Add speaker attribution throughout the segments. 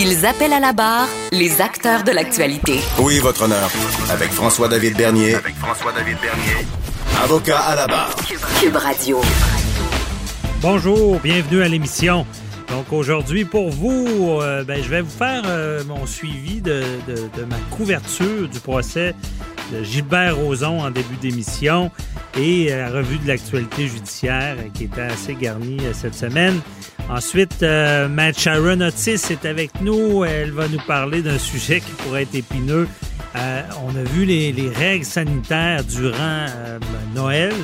Speaker 1: Ils appellent à la barre les acteurs de l'actualité.
Speaker 2: Oui, votre honneur. Avec François-David Bernier. Avec François-David Bernier. Avocat à la barre.
Speaker 1: Cube Radio.
Speaker 3: Bonjour, bienvenue à l'émission. Donc aujourd'hui, pour vous, euh, ben, je vais vous faire euh, mon suivi de, ma couverture du procès de Gilbert Rozon en début d'émission et euh, la revue de l'actualité judiciaire qui était assez garnie cette semaine. Ensuite, Matt Sharon Otis est avec nous. Elle va nous parler d'un sujet qui pourrait être épineux. on a vu les, les règles sanitaires durant Noël.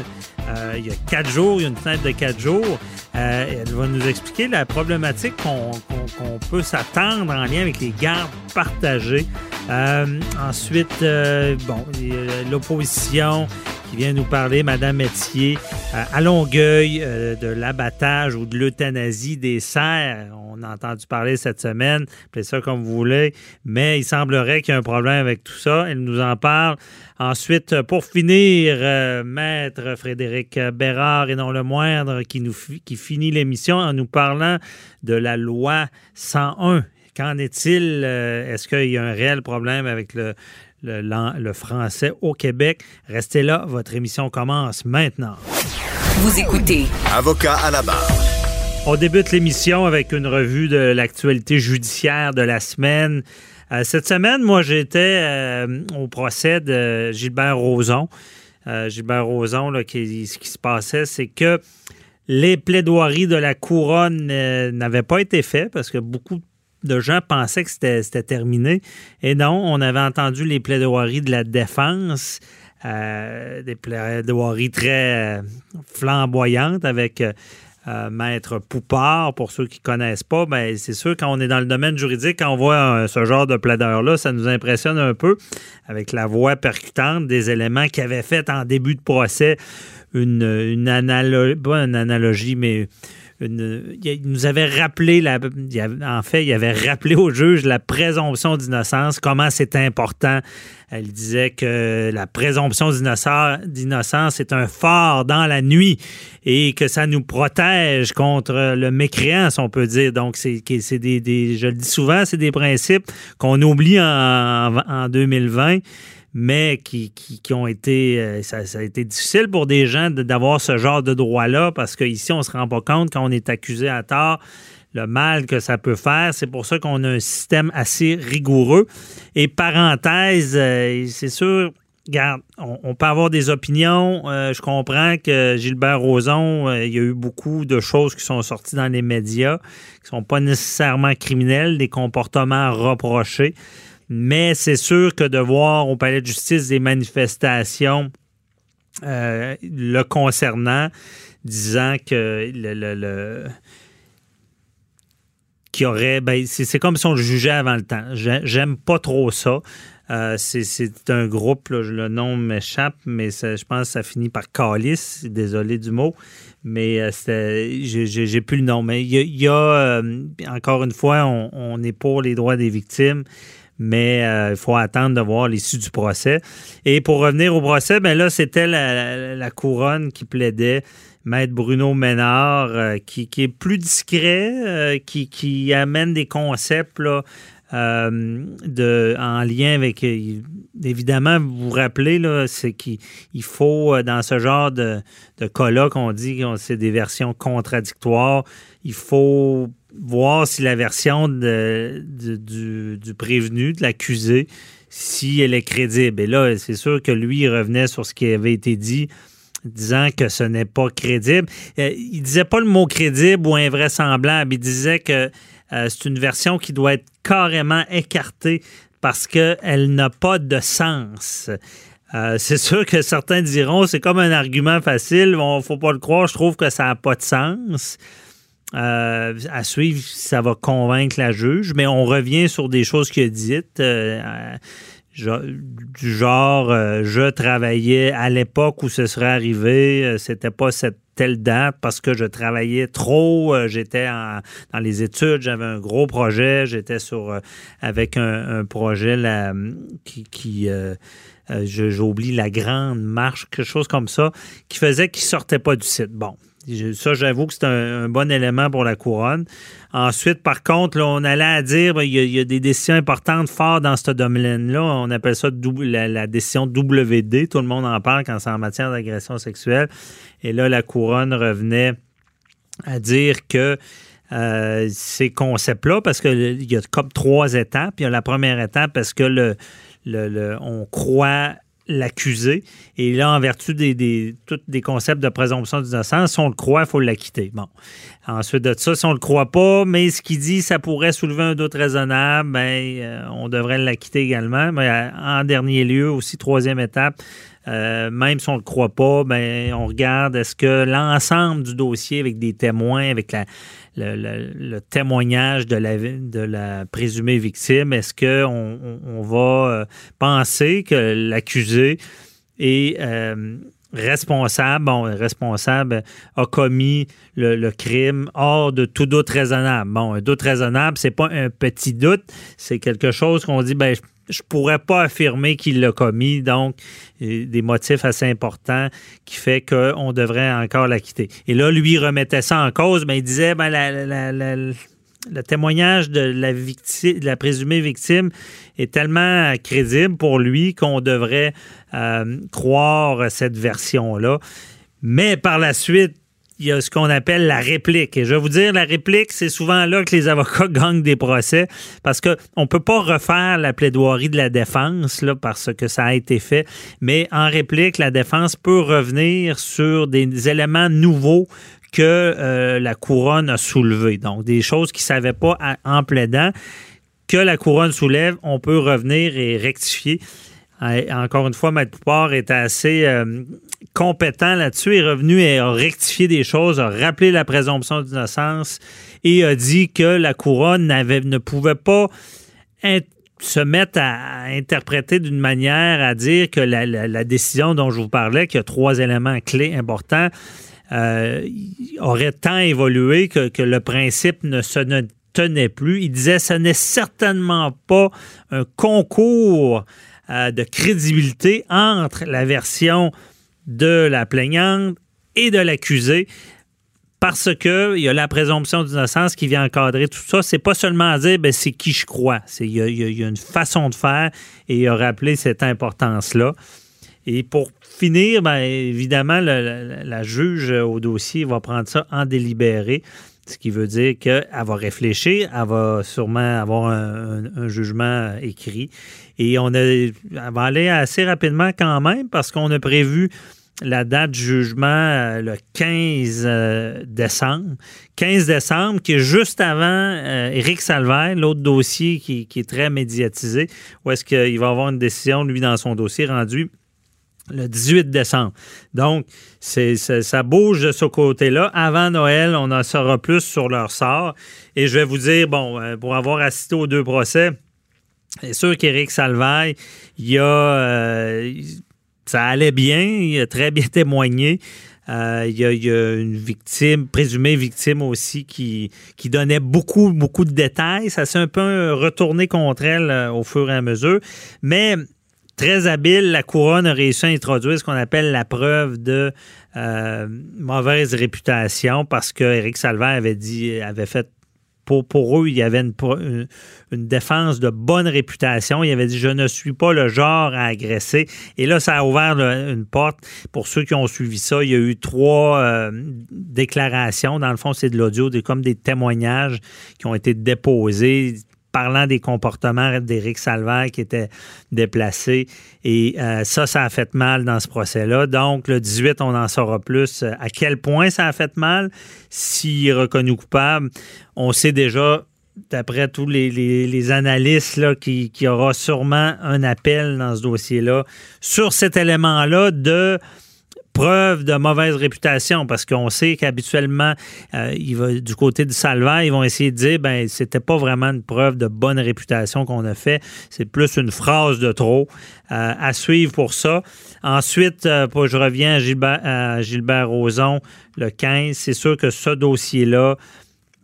Speaker 3: il y a quatre jours, il y a une fenêtre de quatre jours. Euh, elle va nous expliquer la problématique qu'on peut s'attendre en lien avec les gardes partagées. Euh, ensuite, euh, bon, l'opposition qui vient nous parler, Madame Métier, à Longueuil, de l'abattage ou de l'euthanasie des cerfs. On a entendu parler cette semaine, appelez ça comme vous voulez, mais il semblerait qu'il y a un problème avec tout ça. Elle nous en parle. Ensuite, pour finir, Maître Frédéric Bérard, et non le moindre, qui nous qui finit l'émission en nous parlant de la loi 101. Qu'en est-il? Euh, est-ce qu'il y a un réel problème avec le, le, français au Québec? Restez là, votre émission commence maintenant.
Speaker 1: Vous écoutez.
Speaker 2: Avocat à la barre.
Speaker 3: On débute l'émission avec une revue de l'actualité judiciaire de la semaine. Euh, cette semaine, moi, j'étais euh, au procès de Gilbert Rozon. Gilbert Rozon, là, qui, ce qui se passait, c'est que les plaidoiries de la couronne euh, n'avaient pas été faites parce que beaucoup de gens pensaient que c'était terminé. Et non, on avait entendu les plaidoiries de la défense, euh, des plaidoiries très euh, flamboyantes avec Maître Poupard. Pour ceux qui ne connaissent pas, ben, c'est sûr, quand on est dans le domaine juridique, quand on voit ce genre de plaideur-là, ça nous impressionne un peu avec la voix percutante des éléments qu'il avait fait en début de procès une, une analogie, pas une analogie, mais il nous avait rappelé, en fait, il avait rappelé au juge la présomption d'innocence, comment c'est important. Elle disait que la présomption d'innocence est un phare dans la nuit et que ça nous protège contre le mécréance, on peut dire. Donc, c'est des, des, je le dis souvent, c'est des principes qu'on oublie en 2020 mais qui, ont été. Euh, ça, a été difficile pour des gens d'avoir ce genre de droit-là parce qu'ici, on ne se rend pas compte quand on est accusé à tort le mal que ça peut faire. C'est pour ça qu'on a un système assez rigoureux. Et parenthèse, euh, c'est sûr, on, peut avoir des opinions. Euh, je comprends que Gilbert Rozon, il y a eu beaucoup de choses qui sont sorties dans les médias, qui ne sont pas nécessairement criminelles, des comportements reprochés. Mais c'est sûr que de voir au palais de justice des manifestations euh, le concernant, disant que le, qui aurait. Ben, c'est comme si on le jugeait avant le temps. J'aime pas trop ça. Euh, c'est un groupe, le nom m'échappe, mais je pense que ça finit par Calice. Désolé du mot, mais euh, j'ai plus le nom. Mais il y a, encore une fois, on, est pour les droits des victimes mais euh, il faut attendre de voir l'issue du procès. Et pour revenir au procès, ben là, c'était la, couronne qui plaidait. Maître Bruno Ménard, euh, qui, est plus discret, euh, qui, amène des concepts là, en lien avec. évidemment, vous vous rappelez, c'est qu'il faut, dans ce genre de, de cas-là, qu'on dit que c'est des versions contradictoires, il faut voir si la version du, prévenu, de l'accusé, si elle est crédible. Et là, c'est sûr que lui, il revenait sur ce qui avait été dit disant que ce n'est pas crédible. Euh, il disait pas le mot crédible ou invraisemblable. Il disait que euh, c'est une version qui doit être carrément écartée parce qu'elle n'a pas de sens. Euh, c'est sûr que certains diront c'est comme un argument facile, il ne faut pas le croire, je trouve que ça n'a pas de sens. À suivre, ça va convaincre la juge, mais on revient sur des choses qu'il a dites du genre euh, je travaillais à l'époque où ce serait arrivé, euh, c'était pas cette telle date parce que je travaillais trop, euh, j'étais dans les études, j'avais un gros projet, j'étais sur avec un, projet qui j'oublie la grande marche, quelque chose comme ça, qui faisait qu'il sortait pas du site. Bon, ça, j'avoue que c'est un, bon élément pour la couronne. Ensuite, par contre, on allait à dire, ben, il y, a, des décisions importantes fortes dans ce domaine-là. On appelle ça la, décision WD. Tout le monde en parle quand c'est en matière d'agression sexuelle. Et là, la couronne revenait à dire que euh, ces concepts-là, parce qu'il y a comme trois étapes. Il y a la première étape parce que le, le on croit l'accusé. Et là, en vertu des, des, des concepts de présomption d'innocence, si on le croit, il faut l'acquitter. Bon. Ensuite de ça, si on le croit pas, mais ce qu'il dit, ça pourrait soulever un doute raisonnable, ben, euh, on devrait l'acquitter également. Mais euh, en dernier lieu, aussi, troisième étape, euh, même si on ne le croit pas, ben, on regarde est-ce que l'ensemble du dossier avec des témoins, avec la, le, témoignage de la, de la présumée victime, est-ce qu'on on, va euh, penser que l'accusé est euh, responsable, bon, responsable a commis le, crime hors de tout doute raisonnable? Bon, un doute raisonnable, c'est pas un petit doute, c'est quelque chose qu'on dit, ben, je pourrais pas affirmer qu'il l'a commis, donc des motifs assez importants qui fait qu'on devrait encore l'acquitter. Et là, lui remettait ça en cause, mais il disait ben, le témoignage de la, victime, la présumée victime est tellement crédible pour lui qu'on devrait euh, croire cette version-là. Mais par la suite, il y a ce qu'on appelle la réplique. Et je vais vous dire, la réplique, c'est souvent là que les avocats gagnent des procès parce qu'on ne peut pas refaire la plaidoirie de la défense là, parce que ça a été fait. Mais en réplique, la défense peut revenir sur des éléments nouveaux que euh, la couronne a soulevés. Donc, des choses qu'ils ne savaient pas en plaidant que la couronne soulève, on peut revenir et rectifier. Encore une fois, Maître Poupard est assez euh, compétent là-dessus, est revenu et a rectifié des choses, a rappelé la présomption d'innocence et a dit que la couronne ne pouvait pas se mettre à interpréter d'une manière à dire que la, décision dont je vous parlais, qui a trois éléments clés importants, euh, aurait tant évolué que, que, le principe ne se tenait plus. Il disait ce n'est certainement pas un concours euh, de crédibilité entre la version de la plaignante et de l'accusé parce qu'il y a la présomption d'innocence qui vient encadrer tout ça. C'est pas seulement à dire ben, c'est qui je crois. Il y, a une façon de faire et il a rappelé cette importance-là. Et pour finir, ben, évidemment, la, juge au dossier va prendre ça en délibéré. Ce qui veut dire qu'elle va réfléchir, elle va sûrement avoir un, jugement écrit. Et on elle va aller assez rapidement quand même parce qu'on a prévu la date du jugement euh, le 15 euh, décembre. 15 décembre, qui est juste avant euh, Éric Salvaire, l'autre dossier qui, qui, est très médiatisé, où est-ce qu'il va avoir une décision, lui, dans son dossier rendu le 18 décembre. Donc, ça bouge de ce côté-là. Avant Noël, on en saura plus sur leur sort. Et je vais vous dire, bon, euh, pour avoir assisté aux deux procès, c'est sûr qu'Éric Salvaille, il a, euh, ça allait bien, il a très bien témoigné. Euh, il, y a, une victime, présumée victime aussi, qui, qui donnait beaucoup, beaucoup de détails. Ça s'est un peu retourné contre elle au fur et à mesure. Mais très habile, la couronne a réussi à introduire ce qu'on appelle la preuve de euh, mauvaise réputation parce que Éric Salvaire avait dit, avait fait pour, pour eux, il y avait une, défense de bonne réputation. Il avait dit Je ne suis pas le genre à agresser. Et là, ça a ouvert une porte. Pour ceux qui ont suivi ça, il y a eu trois euh, déclarations. Dans le fond, c'est de l'audio, comme des témoignages qui ont été déposés parlant des comportements d'Éric Salvaire qui était déplacé. Et euh, ça, ça a fait mal dans ce procès-là. Donc, le 18, on en saura plus. À quel point ça a fait mal? S'il est reconnu coupable, on sait déjà d'après tous les, analystes, qu'il y aura sûrement un appel dans ce dossier-là sur cet élément-là de preuve de mauvaise réputation parce qu'on sait qu'habituellement, euh, il va, du côté du Salva, ils vont essayer de dire ben c'était pas vraiment une preuve de bonne réputation qu'on a fait, c'est plus une phrase de trop euh, à suivre pour ça. Ensuite, euh, je reviens à Gilbert, à Gilbert Rozon le 15, c'est sûr que ce dossier-là,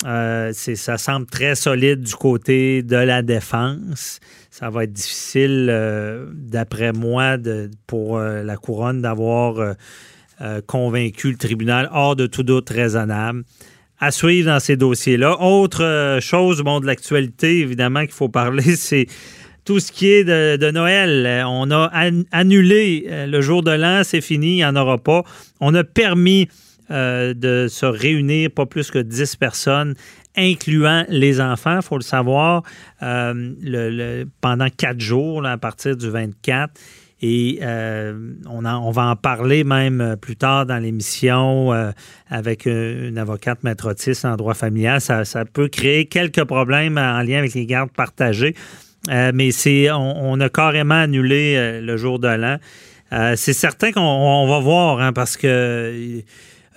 Speaker 3: ça semble très solide du côté de la défense ça va être difficile, euh, d'après moi, de, pour euh, la couronne d'avoir euh, convaincu le tribunal hors de tout doute raisonnable. À suivre dans ces dossiers-là. Autre chose bon, de l'actualité, évidemment, qu'il faut parler, c'est tout ce qui est de, Noël. On a annulé le jour de l'an, c'est fini, il n'y en aura pas. On a permis de se réunir, pas plus que 10 personnes incluant les enfants, il faut le savoir, euh, pendant quatre jours, à partir du 24. Et euh, on, va en parler même euh, plus tard dans l'émission avec une avocate maître en droit familial. Ça, peut créer quelques problèmes en lien avec les gardes partagées. mais c'est on, a carrément annulé le jour de l'an. c'est certain qu'on va voir, hein, parce que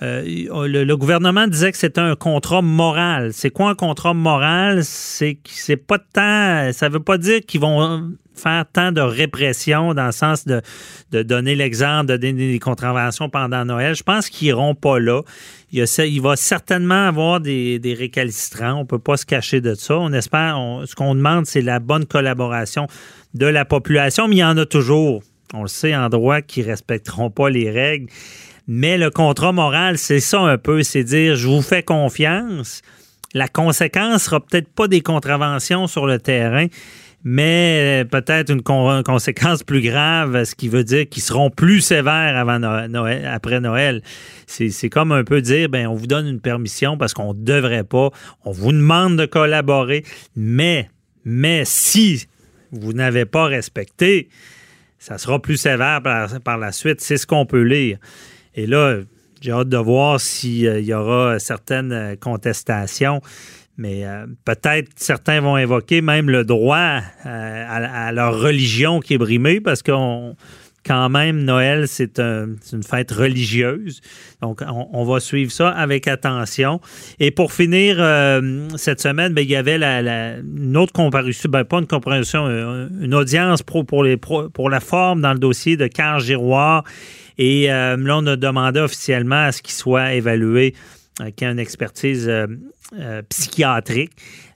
Speaker 3: euh, le, gouvernement disait que c'était un contrat moral. C'est quoi un contrat moral? C'est c'est pas tant. Ça veut pas dire qu'ils vont faire tant de répression dans le sens de, donner l'exemple, de donner des contraventions pendant Noël. Je pense qu'ils iront pas là. Il, va certainement avoir des, récalcitrants. On peut pas se cacher de ça. On espère. ce qu'on demande, c'est la bonne collaboration de la population, mais il y en a toujours. On le sait en droit qui respecteront pas les règles. Mais le contrat moral, c'est ça un peu, c'est dire je vous fais confiance. La conséquence sera peut-être pas des contraventions sur le terrain, mais peut-être une, conséquence plus grave, ce qui veut dire qu'ils seront plus sévères avant Noël, après Noël. C'est comme un peu dire, ben on vous donne une permission parce qu'on ne devrait pas, on vous demande de collaborer, mais si vous n'avez pas respecté, ça sera plus sévère par la suite. C'est ce qu'on peut lire. Et là, j'ai hâte de voir s'il euh, y aura certaines euh, contestations. Mais euh, peut-être certains vont invoquer même le droit à, leur religion qui est brimée parce qu'on quand même, Noël, c'est une fête religieuse. Donc, on, va suivre ça avec attention. Et pour finir, cette semaine, ben, il y avait la, une autre comparution, ben, pas une comparution, une audience pro, pour, les, pour la forme dans le dossier de Carl Giroir et euh, là, on a demandé officiellement à ce qu'il soit évalué, euh, qu'il y ait une expertise euh, psychiatrique.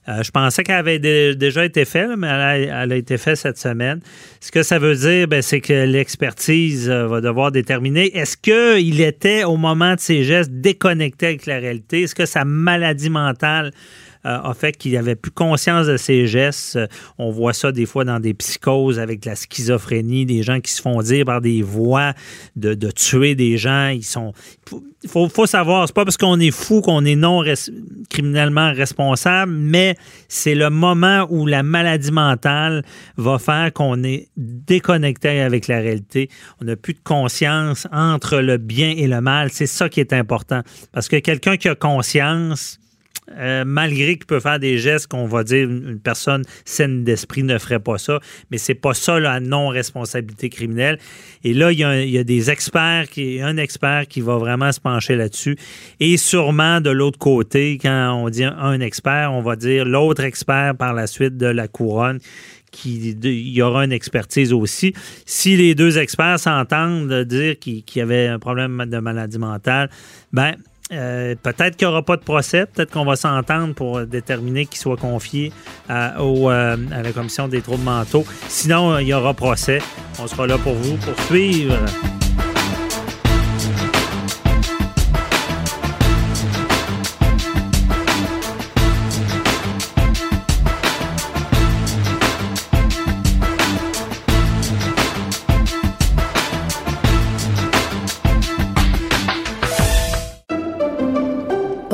Speaker 3: je pensais qu'elle avait déjà été faite, mais elle a, été faite cette semaine. Ce que ça veut dire, ben, c'est que l'expertise va devoir déterminer est-ce qu'il était, au moment de ses gestes, déconnecté avec la réalité? Est-ce que sa maladie mentale euh, a fait qu'il avait plus conscience de ses gestes. Euh, on voit ça des fois dans des psychoses avec la schizophrénie, des gens qui se font dire par des voix de, tuer des gens. Ils sont. Il faut, faut, savoir, c'est pas parce qu'on est fou qu'on est non criminellement responsable, mais c'est le moment où la maladie mentale va faire qu'on est déconnecté avec la réalité. On n'a plus de conscience entre le bien et le mal. C'est ça qui est important. Parce que quelqu'un qui a conscience, euh, malgré qu'il peut faire des gestes qu'on va dire une, personne saine d'esprit ne ferait pas ça, mais c'est pas ça la non-responsabilité criminelle. Et là, il y, a, des experts, qui, un expert qui va vraiment se pencher là-dessus. Et sûrement de l'autre côté, quand on dit un expert, on va dire l'autre expert par la suite de la couronne qui il y aura une expertise aussi. Si les deux experts s'entendent de dire qu'il y avait un problème de maladie mentale, ben euh, peut-être qu'il n'y aura pas de procès, peut-être qu'on va s'entendre pour déterminer qu'il soit confié à, euh, à la commission des troubles mentaux. Sinon, il y aura procès. On sera là pour vous, pour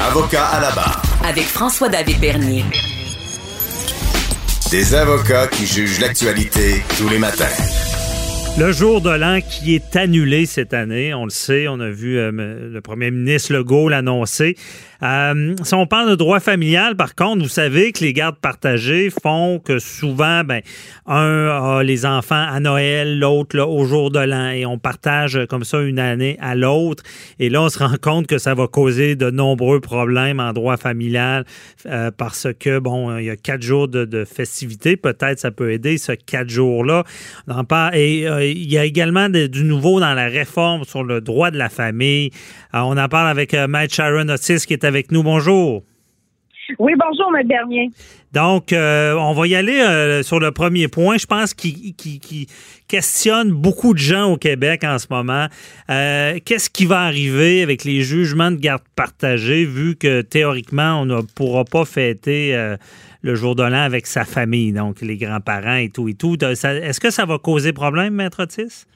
Speaker 2: Avocat à la barre.
Speaker 4: Avec François-David Bernier.
Speaker 2: Des avocats qui jugent l'actualité tous les matins.
Speaker 3: Le jour de l'an qui est annulé cette année, on le sait, on a vu euh, le premier ministre Legault l'annoncer. Euh, si on parle de droit familial, par contre, vous savez que les gardes partagées font que souvent, ben, un a les enfants à Noël, l'autre au jour de l'an, et on partage comme ça une année à l'autre. Et là, on se rend compte que ça va causer de nombreux problèmes en droit familial euh, parce que, bon, il y a quatre jours de, de festivités. Peut-être ça peut aider ce quatre jours-là. Et euh, il y a également du nouveau dans la réforme sur le droit de la famille. on en parle avec Matt Sharon Otis qui est avec nous. Bonjour.
Speaker 5: Oui, bonjour, M. Bernier.
Speaker 3: Donc, euh, on va y aller euh, sur le premier point, je pense, qui, qui, questionne beaucoup de gens au Québec en ce moment. Euh, qu'est-ce qui va arriver avec les jugements de garde partagés, vu que théoriquement, on ne pourra pas fêter le jour de l'an avec sa famille, donc les grands-parents et tout et tout. Est-ce que ça va causer problème, Maître Otis?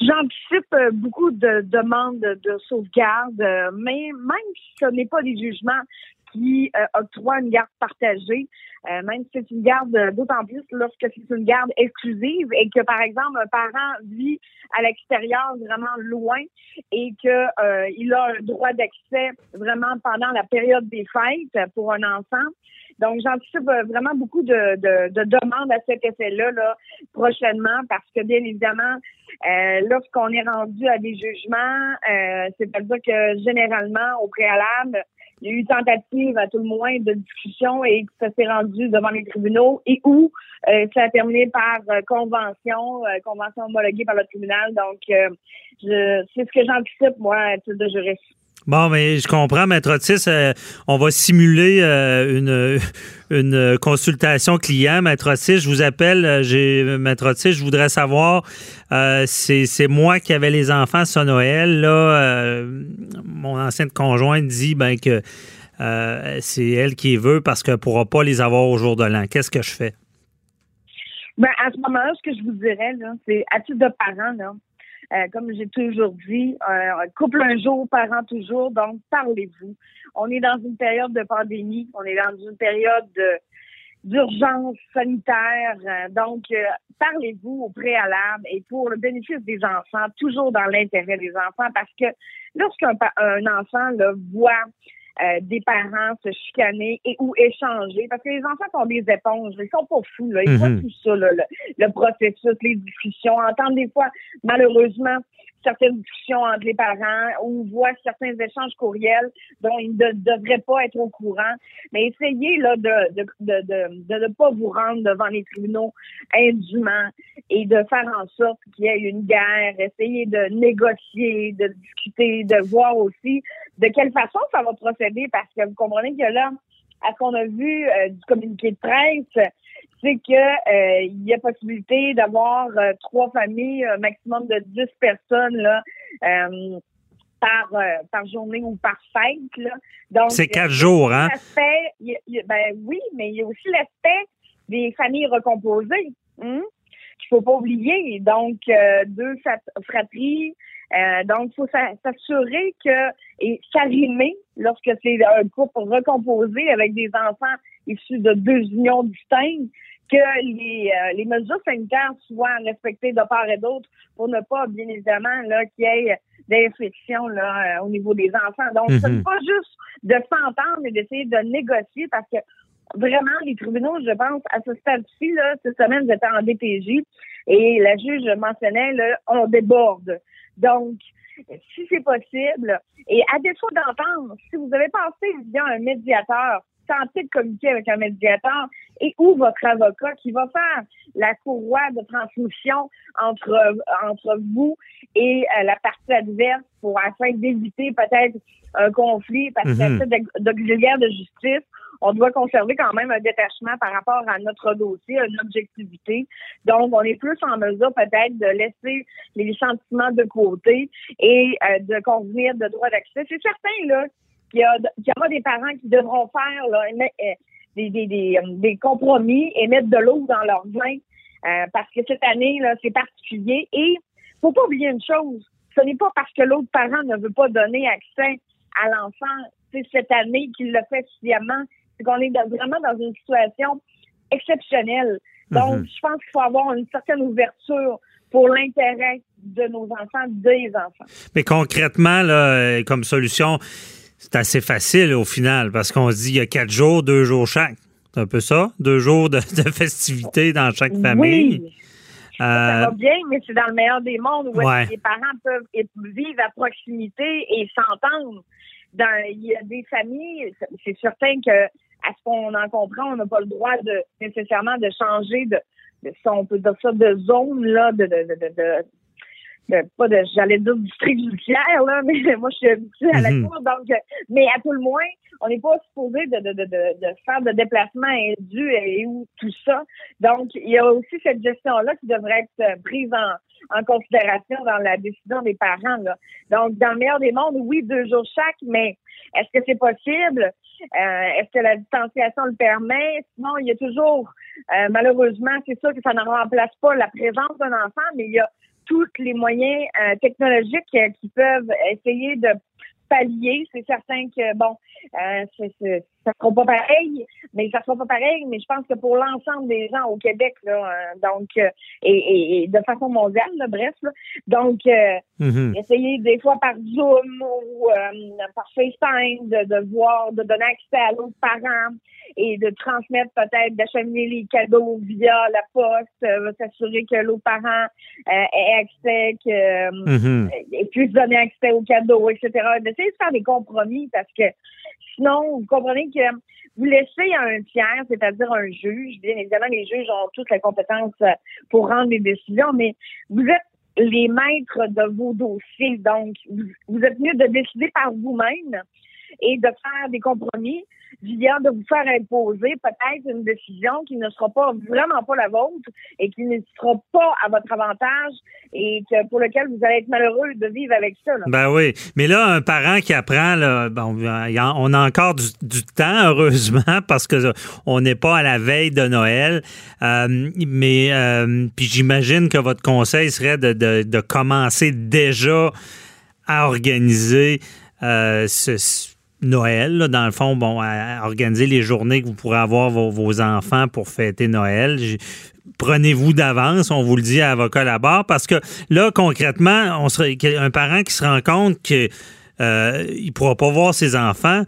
Speaker 5: J'anticipe euh, beaucoup de demandes de sauvegarde, euh, mais même si ce n'est pas des jugements qui euh, octroient une garde partagée, même si c'est une garde d'autant plus lorsque c'est une garde exclusive et que, par exemple, un parent vit à l'extérieur vraiment loin et que il a un droit d'accès vraiment pendant la période des fêtes pour un enfant. Donc, j'anticipe vraiment beaucoup de, de, de, demandes à cet effet-là là, prochainement parce que, bien évidemment, euh, lorsqu'on est rendu à des jugements, euh, c'est-à-dire que généralement, au préalable, il y a eu tentative à tout le moins de discussion et que ça s'est rendu devant les tribunaux et où euh, ça a terminé par convention, convention homologuée par le tribunal. Donc, je, c'est ce que j'anticipe, moi, à titre de juriste.
Speaker 3: Bon, mais je comprends, Maître Otis. Euh, on va simuler euh, une, consultation client. Maître Otis, je vous appelle. Euh, Maître Otis, je voudrais savoir, c'est moi qui avais les enfants ce Noël. Là, mon ancienne conjointe dit ben, que c'est elle qui veut parce qu'elle ne pourra pas les avoir au jour de l'an. Qu'est-ce que je fais?
Speaker 5: Ben, à ce moment-là, ce que je vous dirais, c'est à titre de parent, là, euh, comme j'ai toujours dit, euh, couple un jour, parent toujours. Donc, parlez-vous. On est dans une période de pandémie. On est dans une période d'urgence sanitaire. Euh, donc, parlez-vous au préalable et pour le bénéfice des enfants, toujours dans l'intérêt des enfants, parce que lorsqu'un un enfant là, voit euh, des parents se chicaner et ou échanger. Parce que les enfants sont des éponges, ils sont pas fous là, ils voient mhm. tout ça le, le, processus, les discussions, entendent des fois malheureusement certaines discussions entre les parents ou voit certains échanges courriels dont ils ne devraient pas être au courant. Mais essayez là de de, de, de, ne pas vous rendre devant les tribunaux indûment et de faire en sorte qu'il y ait une guerre. Essayez de négocier, de discuter, de voir aussi de quelle façon ça va procéder parce que vous comprenez que là, à ce qu'on a vu euh, du communiqué de presse, c'est que euh, il y a possibilité d'avoir euh, trois familles, un maximum de dix personnes là. Euh, par, par journée ou par fête. Là.
Speaker 3: Donc, c'est quatre jours, hein?
Speaker 5: ben oui, mais il y a aussi l'aspect des familles recomposées. Hein? qu'il faut pas oublier. Donc, deux fratries. donc, il faut s'assurer que, et s'arrimer lorsque c'est un couple recomposé avec des enfants issus de deux unions distinctes, que les, euh, les mesures sanitaires soient respectées de part et d'autre pour ne pas, bien évidemment, là, qu'il y ait d'infections là, euh, au niveau des enfants. Donc, ce n'est mhm. pas juste de s'entendre et d'essayer de négocier parce que vraiment, les tribunaux, je pense, à ce stade-ci, là, cette semaine, j'étais en DPJ et la juge mentionnait, là, on déborde. Donc, si c'est possible, et à défaut d'entendre, si vous avez passé via un médiateur, tenter de communiquer avec un médiateur et ou votre avocat qui va faire la courroie de transmission entre entre vous et euh, la partie adverse pour afin d'éviter peut-être un conflit parce qu'à
Speaker 3: Mhm.
Speaker 5: titre d'auxiliaire de justice, on doit conserver quand même un détachement par rapport à notre dossier, une objectivité. Donc, on est plus en mesure peut-être de laisser les sentiments de côté et euh, de convenir de droit d'accès. C'est certain là qu'il y, a, qu'il y aura des parents qui devront faire là, euh, des, des, des, euh, des compromis et mettre de l'eau dans leur vin euh, parce que cette année là, c'est particulier. Et faut pas oublier une chose, ce n'est pas parce que l'autre parent ne veut pas donner accès à l'enfant c'est cette année qu'il le fait sciemment. C'est qu'on est dans- vraiment dans une situation exceptionnelle. Donc,
Speaker 3: Mhm.
Speaker 5: je pense qu'il faut avoir une certaine ouverture pour l'intérêt de nos enfants, des enfants.
Speaker 3: Mais concrètement, là, euh, comme solution, c'est assez facile au final parce qu'on se dit il y a quatre jours, deux jours chaque. C'est un peu ça? Deux jours de, de festivités dans chaque famille.
Speaker 5: Oui, ça
Speaker 3: Euh,
Speaker 5: va bien, mais c'est dans le meilleur des mondes où
Speaker 3: Ouais.
Speaker 5: les parents peuvent vivre à proximité et s'entendre. Il y a des familles, c'est- c'est certain que à ce qu'on en comprend, on n'a pas le droit de nécessairement de changer de, de si on peut dire ça, de zone là, de, de, de, de- pas de, j'allais dire du district judiciaire, là, mais moi, je suis habituée à la
Speaker 3: Mhm.
Speaker 5: cour, donc, mais à tout le moins, on n'est pas supposé de, de, de, de, de faire de déplacements indus et, ou tout ça. Donc, il y a aussi cette gestion-là qui devrait être euh, prise en, en considération dans la décision des parents. Là. Donc, dans le meilleur des mondes, oui, deux jours chaque, mais est-ce que c'est possible? Euh, est-ce que la distanciation le permet? Sinon, il y a toujours, euh, malheureusement, c'est sûr que ça ne remplace pas la présence d'un enfant, mais il y a tous les moyens euh, technologiques euh, qui peuvent essayer de pallier. C'est certain que, bon, euh, c'est, ça sera pas pareil, mais ça sera pas pareil, mais je pense que pour l'ensemble des gens au Québec, là, euh, donc, euh, et, et- et de façon mondiale, là, bref, là, donc, euh,
Speaker 3: mhm.
Speaker 5: essayer des fois par Zoom ou euh, par FaceTime de, de voir, de donner accès à l'autre parent et de transmettre peut-être, d'acheminer les cadeaux via la poste, euh, s'assurer que l'autre parent ait accès, que
Speaker 3: Mhm.
Speaker 5: et puisse donner accès aux cadeaux, etc. D'essayer de faire des compromis parce que sinon, vous comprenez que vous laissez un tiers, c'est-à-dire un juge, bien évidemment, les juges ont toutes les compétences euh, pour rendre des décisions, mais vous êtes les maîtres de vos dossiers. Donc, vous êtes mieux de décider par vous-même et de faire des compromis via de vous faire imposer peut-être une décision qui ne sera pas vraiment pas la vôtre et qui ne sera pas à votre avantage et que pour lequel vous allez être malheureux de vivre avec ça.
Speaker 3: Ben oui. Mais là, un parent qui apprend, là, bon, on a encore du, temps, heureusement, parce que on n'est pas à la veille de Noël. Euh, mais euh, puis j'imagine que votre conseil serait de, de- commencer déjà à organiser euh, ce Noël, là, dans le fond, bon, à organiser les journées que vous pourrez avoir vos, vos enfants pour fêter Noël. Prenez-vous d'avance, on vous le dit à avocat la barre, parce que là, concrètement, on serait un parent qui se rend compte que euh, il pourra pas voir ses enfants.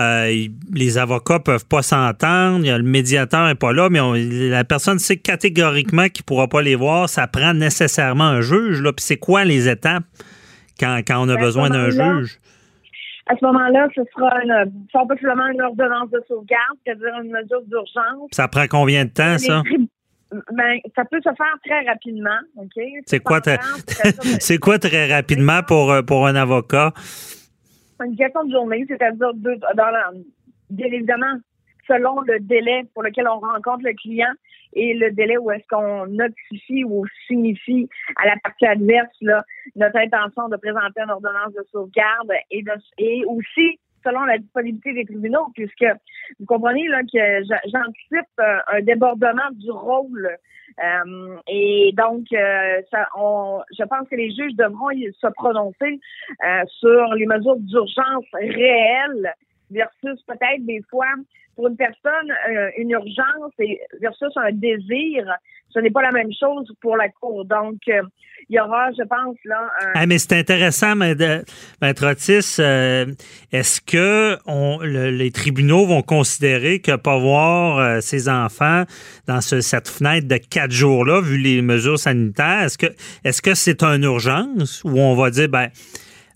Speaker 3: euh, les avocats peuvent pas s'entendre, le médiateur n'est pas là, mais on- la personne sait catégoriquement qu'il pourra pas les voir. Ça prend nécessairement un juge. Là. Puis c'est quoi les étapes quand, quand on a
Speaker 5: Ben,
Speaker 3: besoin d'un juge?
Speaker 5: À ce moment-là, ce sera une, pas simplement une ordonnance de sauvegarde, c'est-à-dire une mesure d'urgence.
Speaker 3: Ça prend combien de temps, ça?
Speaker 5: Ben, ça peut se faire très rapidement, OK?
Speaker 3: C'est quoi,
Speaker 5: très...
Speaker 3: c'est quoi très rapidement pour, euh, pour un avocat?
Speaker 5: une question de journée, c'est-à-dire deux, dans la, bien évidemment, selon le délai pour lequel on rencontre le client et le délai où est-ce qu'on notifie ou signifie à la partie adverse là, notre intention de présenter une ordonnance de sauvegarde et, de, et aussi selon la disponibilité des tribunaux, puisque vous comprenez là que j'a- j'anticipe euh, un débordement du rôle. Euh, et donc, euh, ça, on, je pense que les juges devront se prononcer euh, sur les mesures d'urgence réelles versus peut-être des fois pour une personne euh, une urgence et versus un désir, ce n'est pas la même chose pour la cour. Donc, euh, il y aura, je pense, là, un,
Speaker 3: Ah, mais c'est intéressant, Maître Otis. Euh, Est-ce que les tribunaux vont considérer que pas voir ses enfants dans ce- cette fenêtre de quatre jours-là, vu les mesures sanitaires, est-ce que est-ce que c'est une urgence ou on va dire ben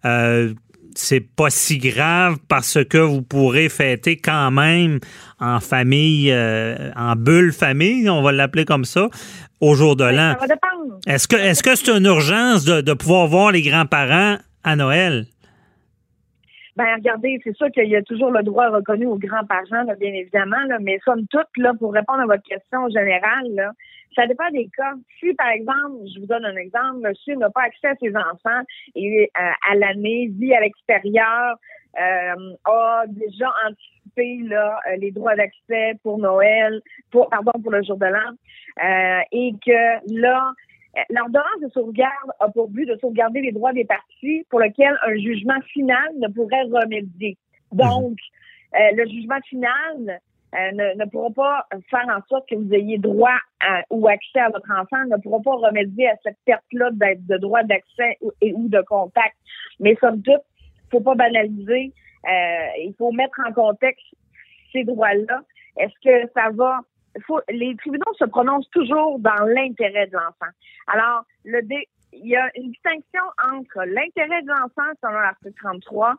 Speaker 3: euh, c'est pas si grave parce que vous pourrez fêter quand même en famille, euh, en bulle famille, on va l'appeler comme ça, au jour de l'an.
Speaker 5: Ça va dépendre.
Speaker 3: Est-ce que est-ce que c'est une urgence de, de pouvoir voir les grands-parents à Noël?
Speaker 5: Ben regardez, c'est sûr qu'il y a toujours le droit reconnu aux grands-parents, bien évidemment, là, mais somme toute, là, pour répondre à votre question générale, là, ça dépend des cas. Si, par exemple, je vous donne un exemple, monsieur n'a pas accès à ses enfants et euh, à l'année, vit à l'extérieur, euh, a déjà anticipé là, euh, les droits d'accès pour Noël, pour pardon, pour le jour de l'an, euh, et que là, L'ordonnance de sauvegarde a pour but de sauvegarder les droits des parties pour lesquels un jugement final ne pourrait remédier. Donc, euh, le jugement final ne, ne pourra pas faire en sorte que vous ayez droit à- ou accès à votre enfant, ne pourra pas remédier à cette perte-là de droit d'accès ou- et ou de contact. Mais somme toute, faut pas banaliser. Euh, il faut mettre en contexte ces droits-là. Est-ce que ça va faut, les tribunaux se prononcent toujours dans l'intérêt de l'enfant. Alors, le dé, il y a une distinction entre l'intérêt de l'enfant, selon l'article 33,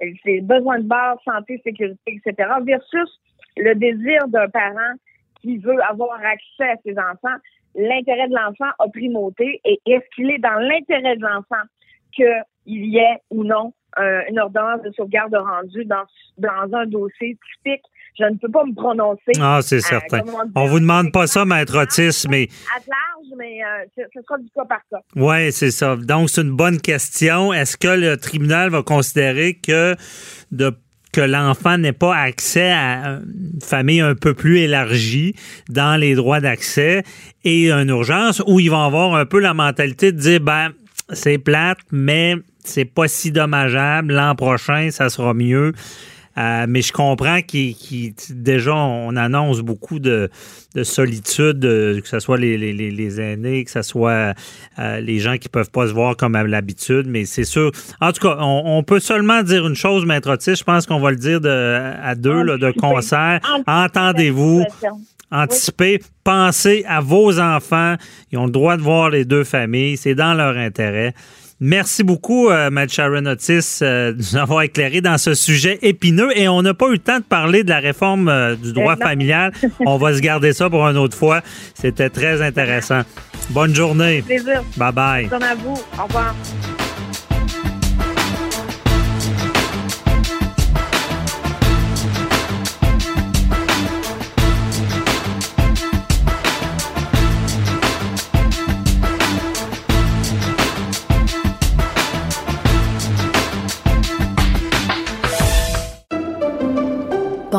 Speaker 5: et ses besoins de base, santé, sécurité, etc., versus le désir d'un parent qui veut avoir accès à ses enfants. L'intérêt de l'enfant a primauté et est-ce qu'il est dans l'intérêt de l'enfant qu'il y ait ou non euh, une ordonnance de sauvegarde rendue dans, dans un dossier typique? Je ne peux pas me prononcer.
Speaker 3: Ah, c'est
Speaker 5: euh,
Speaker 3: certain.
Speaker 5: dire,
Speaker 3: On vous demande pas ça, maître Otis, mais
Speaker 5: À large, mais euh, ce ce sera du cas par cas.
Speaker 3: Oui, c'est ça. Donc, c'est une bonne question. Est-ce que le tribunal va considérer que de que l'enfant n'ait pas accès à une famille un peu plus élargie dans les droits d'accès et une urgence où ils vont avoir un peu la mentalité de dire ben c'est plate mais c'est pas si dommageable. L'an prochain ça sera mieux euh, mais je comprends qu'il déjà on annonce beaucoup de, de solitude, euh, que ce soit les, les, les- aînés, que ce soit euh, les gens qui peuvent pas se voir comme à l'habitude. Mais c'est sûr. En tout cas, on, on peut seulement dire une chose, Maître Otis. Je pense qu'on va le dire de, à deux là, de concert. Entendez-vous. Anticipez, pensez à vos enfants. Ils ont le droit de voir les deux familles. C'est dans leur intérêt. Merci beaucoup, euh, Matt Sharon Otis, euh, de nous avoir éclairé dans ce sujet épineux. Et on n'a pas eu le temps de parler de la réforme euh, du droit
Speaker 5: Euh,
Speaker 3: familial. On va se garder ça pour une autre fois. C'était très intéressant. Bonne journée.
Speaker 5: Plaisir.
Speaker 3: Bye bye.
Speaker 5: Bonne à vous. Au revoir.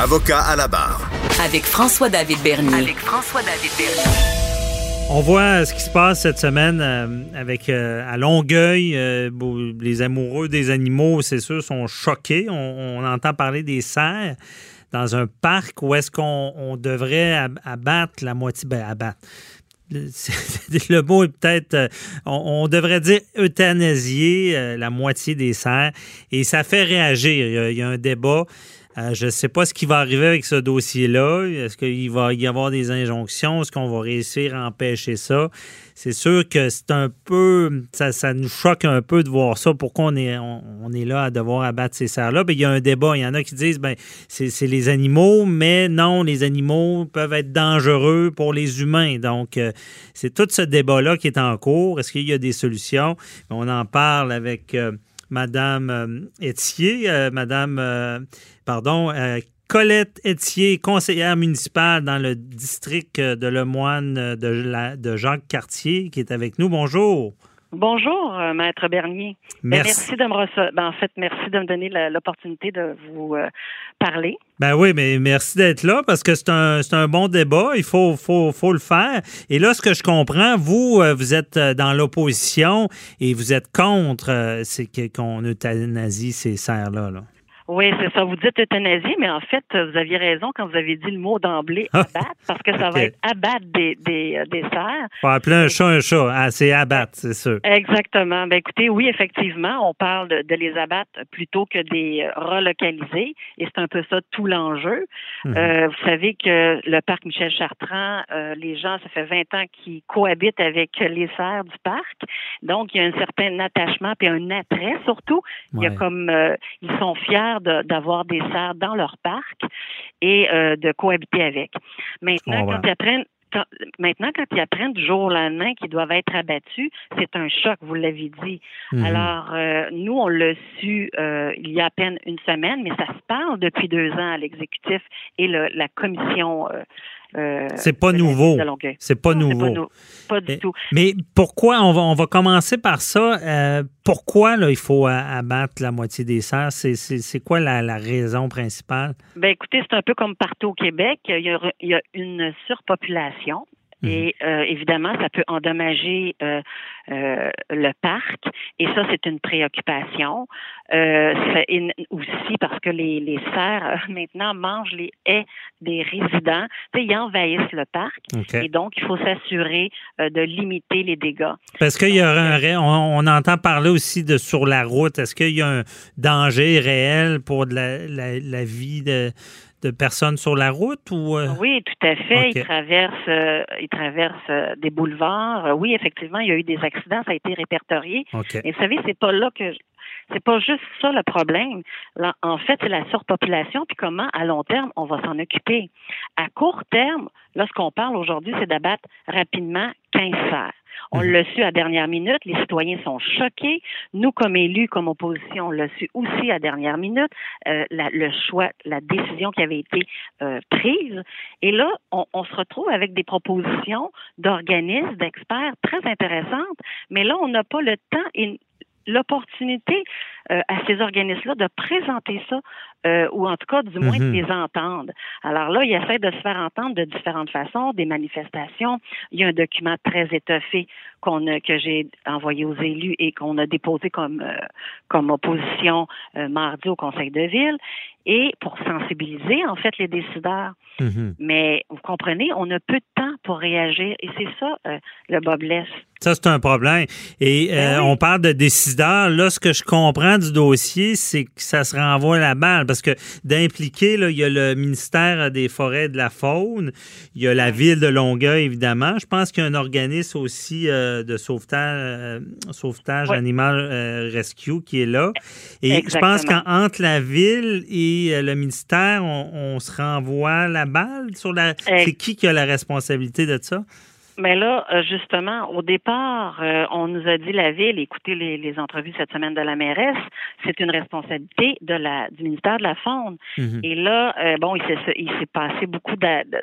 Speaker 2: Avocat à la barre.
Speaker 4: Avec François-David Bernier. Avec François-David Bernier.
Speaker 3: On voit ce qui se passe cette semaine euh, avec euh, à Longueuil. euh, les amoureux des animaux, c'est sûr, sont choqués. On, on entend parler des cerfs dans un parc où est-ce qu'on on devrait ab- abattre la moitié. Ben, abattre. Le- mot est peut-être. on, on devrait dire euthanasier euh, la moitié des cerfs. Et ça fait réagir. Il y a, il y a un débat. Euh, je ne sais pas ce qui va arriver avec ce dossier-là. Est-ce qu'il va y avoir des injonctions? Est-ce qu'on va réussir à empêcher ça? C'est sûr que c'est un peu. Ça, nous choque un peu de voir ça. Pourquoi on est, on, est là à devoir abattre ces cerfs-là? Ben, il y a un débat. Il y en a qui disent ben c'est les animaux, mais non, les animaux peuvent être dangereux pour les humains. Donc, euh, c'est tout ce débat-là qui est en cours. Est-ce qu'il y a des solutions? On en parle avec. euh, Madame euh, Etier, euh, Madame, euh, pardon, Colette Etier, conseillère municipale dans le district de Lemoine de, de Jacques Cartier, qui est avec nous. Bonjour.
Speaker 6: Bonjour, euh, Maître Bernier. Ben,
Speaker 3: Merci.
Speaker 6: merci de me rece- ben, en fait, merci de me donner l'opportunité de vous euh, parler.
Speaker 3: Ben oui, mais merci d'être là parce que c'est un, c'est un bon débat. Il faut, faut, faut le faire. Et là, ce que je comprends, vous, euh, vous êtes dans l'opposition et vous êtes contre c'est qu'on euthanasie ces serres-là. Là.
Speaker 6: Oui, c'est ça. Vous dites euthanasie, mais en fait, vous aviez raison quand vous avez dit le mot d'emblée abattre, parce que ça va être abattre des, des, euh, des cerfs.
Speaker 3: Faut appeler un chat un chat. Ah, c'est abattre, c'est sûr.
Speaker 6: Exactement. Ben écoutez, oui, effectivement, on parle de, de les abattre plutôt que des euh, relocaliser, et c'est un peu ça tout l'enjeu.
Speaker 3: Mhm.
Speaker 6: Euh, vous savez que le parc Michel Chartrand, euh, les gens, ça fait 20 ans qu'ils cohabitent avec les serres du parc, donc il y a un certain attachement puis un attrait surtout. Il y a comme euh, ils sont fiers d'avoir des serres dans leur parc et euh, de cohabiter avec. Maintenant, quand ils apprennent quand- maintenant, quand ils apprennent du jour au lendemain qu'ils doivent être abattus, c'est un choc, vous l'avez dit.
Speaker 3: Mhm.
Speaker 6: Alors, euh, nous, on l'a su euh, il y a à peine une semaine, mais ça se parle depuis deux ans à l'exécutif et le- la commission. euh, euh,
Speaker 3: C'est pas nouveau. C'est pas
Speaker 6: Non,
Speaker 3: nouveau.
Speaker 6: Pas, du
Speaker 3: Eh,
Speaker 6: tout.
Speaker 3: Mais pourquoi, on va, on va commencer par ça, euh, pourquoi là, il faut a- abattre la moitié des serres? C'est, quoi la, la raison principale?
Speaker 6: Ben écoutez, c'est un peu comme partout au Québec. Il y a, il y a une surpopulation. Et euh, évidemment, ça peut endommager euh, euh, le parc. Et ça, c'est une préoccupation. Euh, une- aussi parce que les, les cerfs, euh, maintenant, mangent les haies des résidents. Ils envahissent le parc. Et donc, il faut s'assurer euh, de limiter les dégâts.
Speaker 3: Parce qu'il y a un, ré- on, on entend parler aussi de sur la route. Est-ce qu'il y a un danger réel pour de la, la- la vie de, de personnes sur la route ou euh,
Speaker 6: Oui, tout à fait. Ils traversent, euh, ils traversent euh, des boulevards. Oui, effectivement, il y a eu des accidents, ça a été répertorié.
Speaker 3: OK.
Speaker 6: Mais vous savez, c'est pas là que c'est pas juste ça le problème. Là, en fait, c'est la surpopulation, puis comment, à long terme, on va s'en occuper. À court terme, là, ce qu'on parle aujourd'hui, c'est d'abattre rapidement 15 serres. On l'a su à dernière minute, les citoyens sont choqués. Nous, comme élus, comme opposition, on l'a su aussi à dernière minute, euh, la- le choix, la décision qui avait été euh, prise. Et là, on, on se retrouve avec des propositions d'organismes, d'experts très intéressantes, mais là, on n'a pas le temps et l'opportunité euh, à ces organismes-là de présenter ça, euh, ou en tout cas, du moins,
Speaker 3: Mhm.
Speaker 6: de les entendre. Alors là, ils essaient de se faire entendre de différentes façons, des manifestations. Il y a un document très étoffé qu'on que j'ai envoyé aux élus et qu'on a déposé comme, euh, comme opposition mardi au Conseil de ville, et pour sensibiliser, en fait, les décideurs.
Speaker 3: Mhm.
Speaker 6: Mais vous comprenez, on a peu de temps pour réagir, et c'est ça, euh, le bas blesse.
Speaker 3: Ça, c'est un problème. Et euh,
Speaker 6: Ben oui.
Speaker 3: on parle de décideurs. Là, ce que je comprends du dossier, c'est que ça se renvoie la balle. Parce que d'impliquer, il y a le ministère des Forêts et de la Faune, il y a la ville de Longueuil, évidemment. Je pense qu'il y a un organisme aussi euh, de sauvetage, euh, sauvetage
Speaker 6: Oui.
Speaker 3: animal euh, rescue qui est là. Et je pense qu'entre la ville et le ministère, on, on se renvoie la balle sur la. C'est qui qui a la responsabilité de ça?
Speaker 6: Mais là, euh, justement, au départ, euh, on nous a dit la ville, écoutez les, les entrevues cette semaine de la mairesse, c'est une responsabilité de la, du ministère de la Faune.
Speaker 3: Mhm.
Speaker 6: Et là, euh, bon, il s'est, passé beaucoup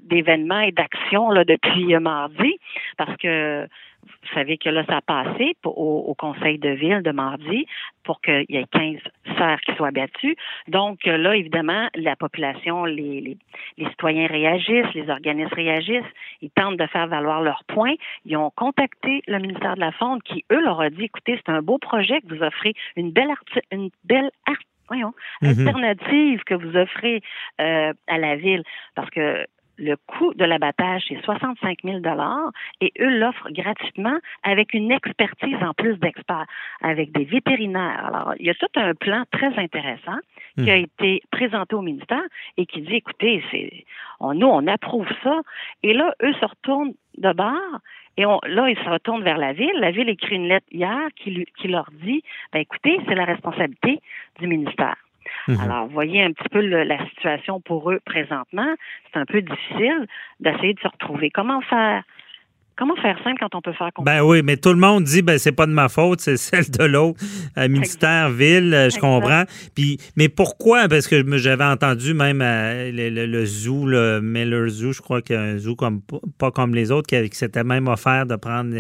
Speaker 6: d'événements et d'actions depuis mardi, parce que vous savez que là, ça a passé pour- au, au conseil de ville de mardi pour qu'il y ait 15 serres qui soient battues. Donc euh, là, évidemment, la population, les, les, les citoyens réagissent, les organismes réagissent, ils tentent de faire valoir leurs points. Ils ont contacté le ministère de la Faune qui, eux, leur a dit, écoutez, c'est un beau projet que vous offrez, une belle, arti- une belle art- voyons,
Speaker 3: Mhm.
Speaker 6: alternative que vous offrez euh, à la ville, parce que le coût de l'abattage, c'est 65 000 et eux l'offrent gratuitement avec une expertise en plus d'experts, avec des vétérinaires. Alors, il y a tout un plan très intéressant qui a
Speaker 3: Mhm.
Speaker 6: été présenté au ministère et qui dit, écoutez, c'est, on, nous, on approuve ça. Et là, eux se retournent de bord et on, là, ils se retournent vers la ville. La ville écrit une lettre hier qui, lui- qui leur dit, ben, écoutez, c'est la responsabilité du ministère.
Speaker 3: Mhm.
Speaker 6: Alors, voyez un petit peu le- la situation pour eux présentement. C'est un peu difficile d'essayer de se retrouver. Comment faire? Comment faire simple quand on peut faire
Speaker 3: Ben oui, mais tout le monde dit ben c'est pas de ma faute, c'est celle de l'autre. Euh, ministère, ville, euh, je comprends. Puis, mais pourquoi? Parce que j'avais entendu même euh, le, zoo, le Miller Zoo, je crois qu'il y a un zoo comme pas comme les autres, qui, s'était même offert de prendre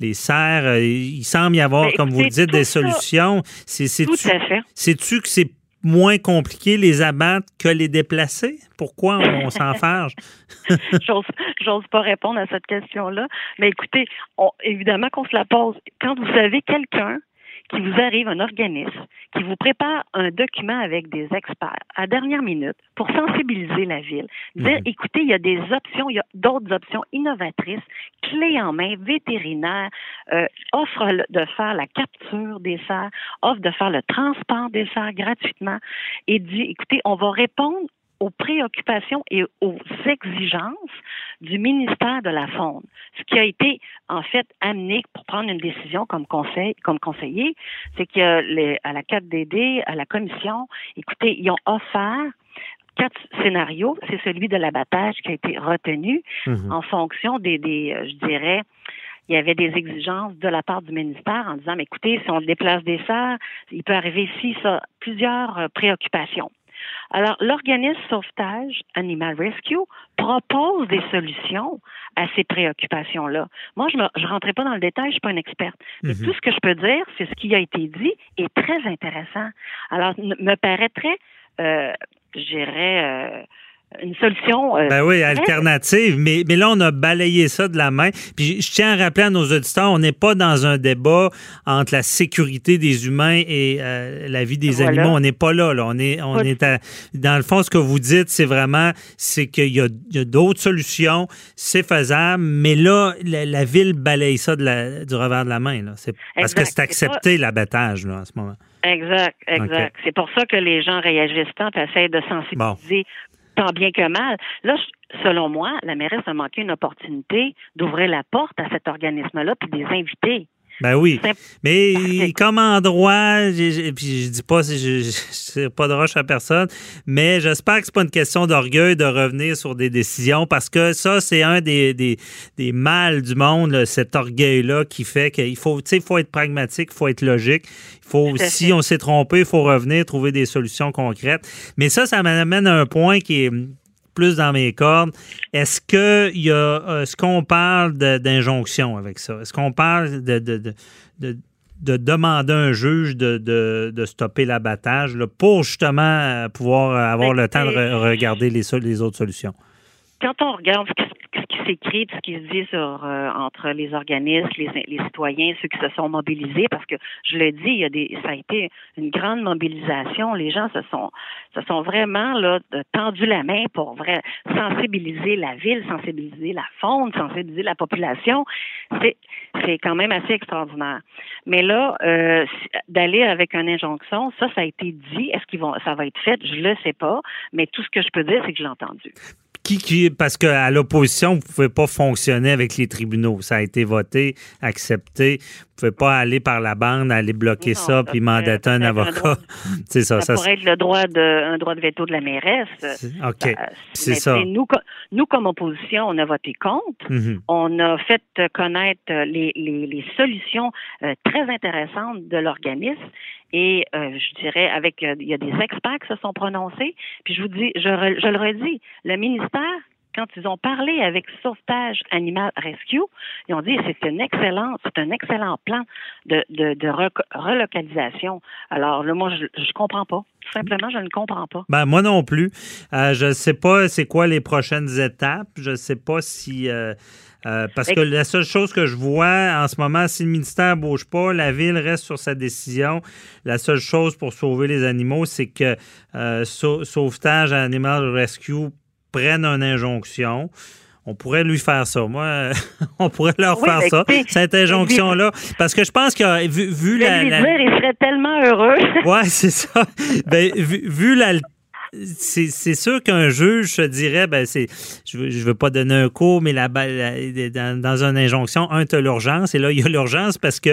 Speaker 3: les, serres. Il semble y avoir, ben, comme vous le dites, des solutions. C'est,
Speaker 6: tout à fait.
Speaker 3: Sais-tu que c'est moins compliqué les abattre que les déplacer? Pourquoi on, s'enfarge?
Speaker 6: J'ose pas répondre à cette question-là. Mais écoutez, évidemment qu'on se la pose. Quand vous avez quelqu'un qui vous arrive un organisme qui vous prépare un document avec des experts à dernière minute pour sensibiliser la ville. Dire, mhm. écoutez, il y a des options, il y a d'autres options innovatrices, clés en main, vétérinaires, euh, offre de faire la capture des serres, offre de faire le transport des serres gratuitement et dit, écoutez, on va répondre aux préoccupations et aux exigences du ministère de la Faune. Ce qui a été, en fait, amené pour prendre une décision comme conseil, comme conseiller, c'est que à la 4DD, à la commission, écoutez, ils ont offert quatre scénarios. C'est celui de l'abattage qui a été retenu mhm. en fonction des, des, euh, je dirais, il y avait des exigences de la part du ministère en disant, mais écoutez, si on déplace des serres, il peut arriver ici ça, plusieurs euh, préoccupations. Alors, l'organisme sauvetage Animal Rescue propose des solutions à ces préoccupations-là. Moi, je ne rentrais pas dans le détail, je suis pas une experte. Mais mhm. tout ce que je peux dire, c'est ce qui a été dit est très intéressant. Alors, me paraîtrait, euh, je dirais, euh, une solution.
Speaker 3: Euh, ben oui, alternative. Mais, mais là, on a balayé ça de la main. Puis je tiens à rappeler à nos auditeurs, on n'est pas dans un débat entre la sécurité des humains et euh, la vie des animaux. On n'est pas là. là. On est, on est dans le fond, ce que vous dites, c'est vraiment c'est qu'il y a, d'autres solutions, c'est faisable, mais là, la, ville balaye ça de la, du revers de la main. Là. C'est, parce que c'est accepté l'abattage là, en ce moment.
Speaker 6: Exact, exact. C'est pour ça que les gens réagissent tant essayent de sensibiliser tant bien que mal. Là, selon moi, la mairesse a manqué une opportunité d'ouvrir la porte à cet organisme-là puis des inviter.
Speaker 3: Ben oui. Mais comme endroit, puis je dis pas, je, ne pas de roche à personne, mais j'espère que c'est pas une question d'orgueil de revenir sur des décisions parce que ça, c'est un des, des, des mâles du monde, cet orgueil-là qui fait qu'il faut, faut être pragmatique, il faut être logique. Il faut, si on s'est trompé, il faut revenir, trouver des solutions concrètes. Mais ça, ça m'amène à un point qui est plus dans mes cordes. Est-ce que y a, est-ce qu'on parle d'injonction avec ça? Est-ce qu'on parle de, de, de, demander à un juge de, stopper l'abattage pour justement euh, pouvoir avoir le temps de regarder les, les autres solutions?
Speaker 6: Quand on regarde s'écrit, ce qui se dit sur, euh, entre les organismes, les, les, citoyens, ceux qui se sont mobilisés, parce que je le dis, il y a des, ça a été une grande mobilisation. Les gens se sont, se sont vraiment là tendu la main pour vrai, sensibiliser la ville, sensibiliser la faune, sensibiliser la population. C'est, c'est quand même assez extraordinaire. Mais là, euh, d'aller avec une injonction, ça, ça a été dit. Est-ce qu'ils vont, ça va être fait? Je le sais pas. Mais tout ce que je peux dire, c'est que je l'ai entendu
Speaker 3: qui, parce qu'à l'opposition, vous ne pouvez pas fonctionner avec les tribunaux. Ça a été voté, accepté. Vous ne pouvez pas aller par la bande, aller bloquer ça, puis mandater un avocat.
Speaker 6: C'est ça, ça, pourrait être le droit de, un droit de veto de la mairesse.
Speaker 3: OK. Bah, c'est ça.
Speaker 6: Nous, nous, comme opposition, on a voté contre. Mm-hmm. On a fait connaître les, les, les solutions euh, très intéressantes de l'organisme. Et euh, je dirais, avec euh, il y a des experts qui se sont prononcés. Puis je vous dis, je, je le redis, le ministère quand ils ont parlé avec Sauvetage Animal Rescue, ils ont dit c'est une excellente, c'est un excellent plan de, de, de relocalisation. Alors là, moi, je, je comprends pas. Tout simplement, je ne comprends pas.
Speaker 3: Ben, moi non plus. Euh, je ne sais pas c'est quoi les prochaines étapes. Je ne sais pas si. Euh, parce que la seule chose que je vois en ce moment, si le ministère ne bouge pas, la ville reste sur sa décision. La seule chose pour sauver les animaux, c'est que euh, Sauvetage Animal Rescue prenne une injonction. On pourrait lui faire ça. Moi, on pourrait leur faire ça, cette injonction-là. Parce que je pense que vu, vu la,
Speaker 6: il serait tellement heureux.
Speaker 3: oui, c'est ça. Ben, vu, la c'est sûr qu'un juge se dirait, ben c'est, je veux, je veux pas donner un cours, mais la, la- dans, dans une injonction, un, t'as l'urgence, et là, il y a l'urgence parce que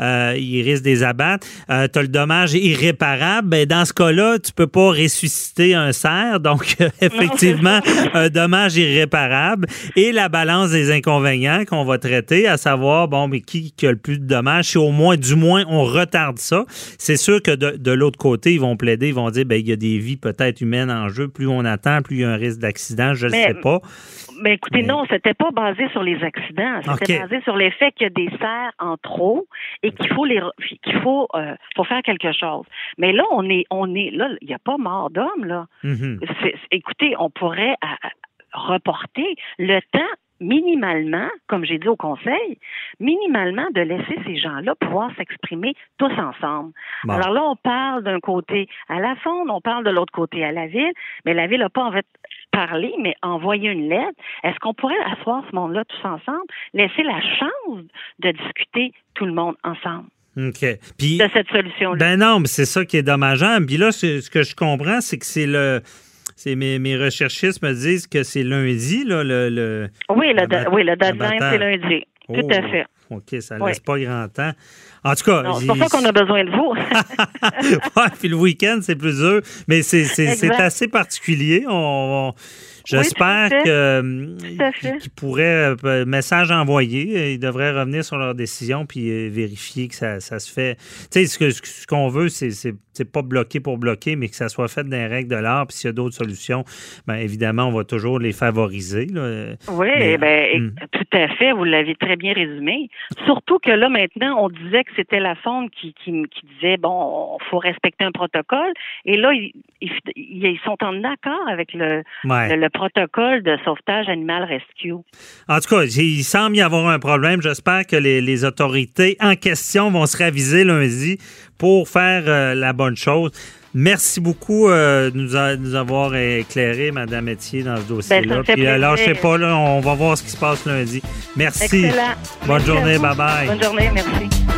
Speaker 3: euh, il risque des abattre. Euh, t'as le dommage irréparable. Ben, dans ce cas-là, tu peux pas ressusciter un cerf, donc euh, effectivement, un dommage irréparable. Et la balance des inconvénients qu'on va traiter, à savoir, bon, mais qui, qui a le plus de dommages, si au moins, du moins, on retarde ça. C'est sûr que de, de l'autre côté, ils vont plaider, ils vont dire, ben, il y a des vies peut-être humaines en jeu. Plus on attend, plus il y a un risque d'accident. Je ne sais pas.
Speaker 6: Mais écoutez,
Speaker 3: Mais-
Speaker 6: non, c'était pas basé sur les accidents. C'était basé sur les faits qu'il y a des serres en trop et qu'il faut les qu'il faut euh, faut faire quelque chose. Mais là, on est on est là, il n'y a pas mort d'homme là.
Speaker 3: Mhm.
Speaker 6: C'est- écoutez, on pourrait à- à- reporter le temps minimalement, comme j'ai dit au conseil, minimalement de laisser ces gens-là pouvoir s'exprimer tous ensemble.
Speaker 3: Bon.
Speaker 6: Alors là, on parle d'un côté à la fonde, on parle de l'autre côté à la ville, mais la ville n'a pas en fait parlé, mais envoyé une lettre. Est-ce qu'on pourrait asseoir ce monde-là tous ensemble, laisser la chance de discuter tout le monde ensemble?
Speaker 3: OK. Puis,
Speaker 6: de cette solution-là?
Speaker 3: Ben non, mais c'est ça qui est dommageable. Puis là, ce ce que je comprends, c'est que c'est le. C'est mes, mes recherchistes me disent que c'est lundi, là, le. le
Speaker 6: oui, le,
Speaker 3: abat-
Speaker 6: oui, le deadline,
Speaker 3: abattage.
Speaker 6: c'est lundi. Tout à
Speaker 3: Oh,
Speaker 6: fait.
Speaker 3: OK, ça
Speaker 6: Oui.
Speaker 3: laisse pas grand temps. En tout cas,
Speaker 6: C'est pour ça qu'on a besoin de vous.
Speaker 3: ouais, puis le week-end, c'est plus dur. Mais c'est, assez particulier. On, on- j'espère que,
Speaker 6: fait.
Speaker 3: qu'ils pourraient, euh, message envoyé, euh, ils devraient revenir sur leur décision puis euh, vérifier que ça, ça se fait. Tu sais, ce, que- ce qu'on veut, c'est, c'est, c'est pas bloquer pour bloquer, mais que ça soit fait dans les règles de l'art. Puis s'il y a d'autres solutions, bien évidemment, on va toujours les favoriser. là.
Speaker 6: Oui,
Speaker 3: Mais-
Speaker 6: ben,
Speaker 3: Hmm.
Speaker 6: tout à fait, vous l'avez très bien résumé. Surtout que là, maintenant, on disait que c'était la sonde qui, qui, qui disait, bon, il faut respecter un protocole. Et là, ils, ils, ils sont en accord avec le,
Speaker 3: Ouais.
Speaker 6: le, le protocole de sauvetage animal rescue.
Speaker 3: En tout cas, il semble y avoir un problème. J'espère que les, les autorités en question vont se raviser lundi pour faire euh, la bonne chose. Merci beaucoup euh, de nous, a- de nous avoir éclairé, Madame Etier, dans ce dossier-là.
Speaker 6: Ben, fait
Speaker 3: Puis euh, lâchez pas, là, on va voir ce qui se passe lundi. Merci.
Speaker 6: Excellent.
Speaker 3: Bonne
Speaker 6: Merci
Speaker 3: journée.
Speaker 6: vous.
Speaker 3: Bye-bye.
Speaker 6: Bonne journée, merci.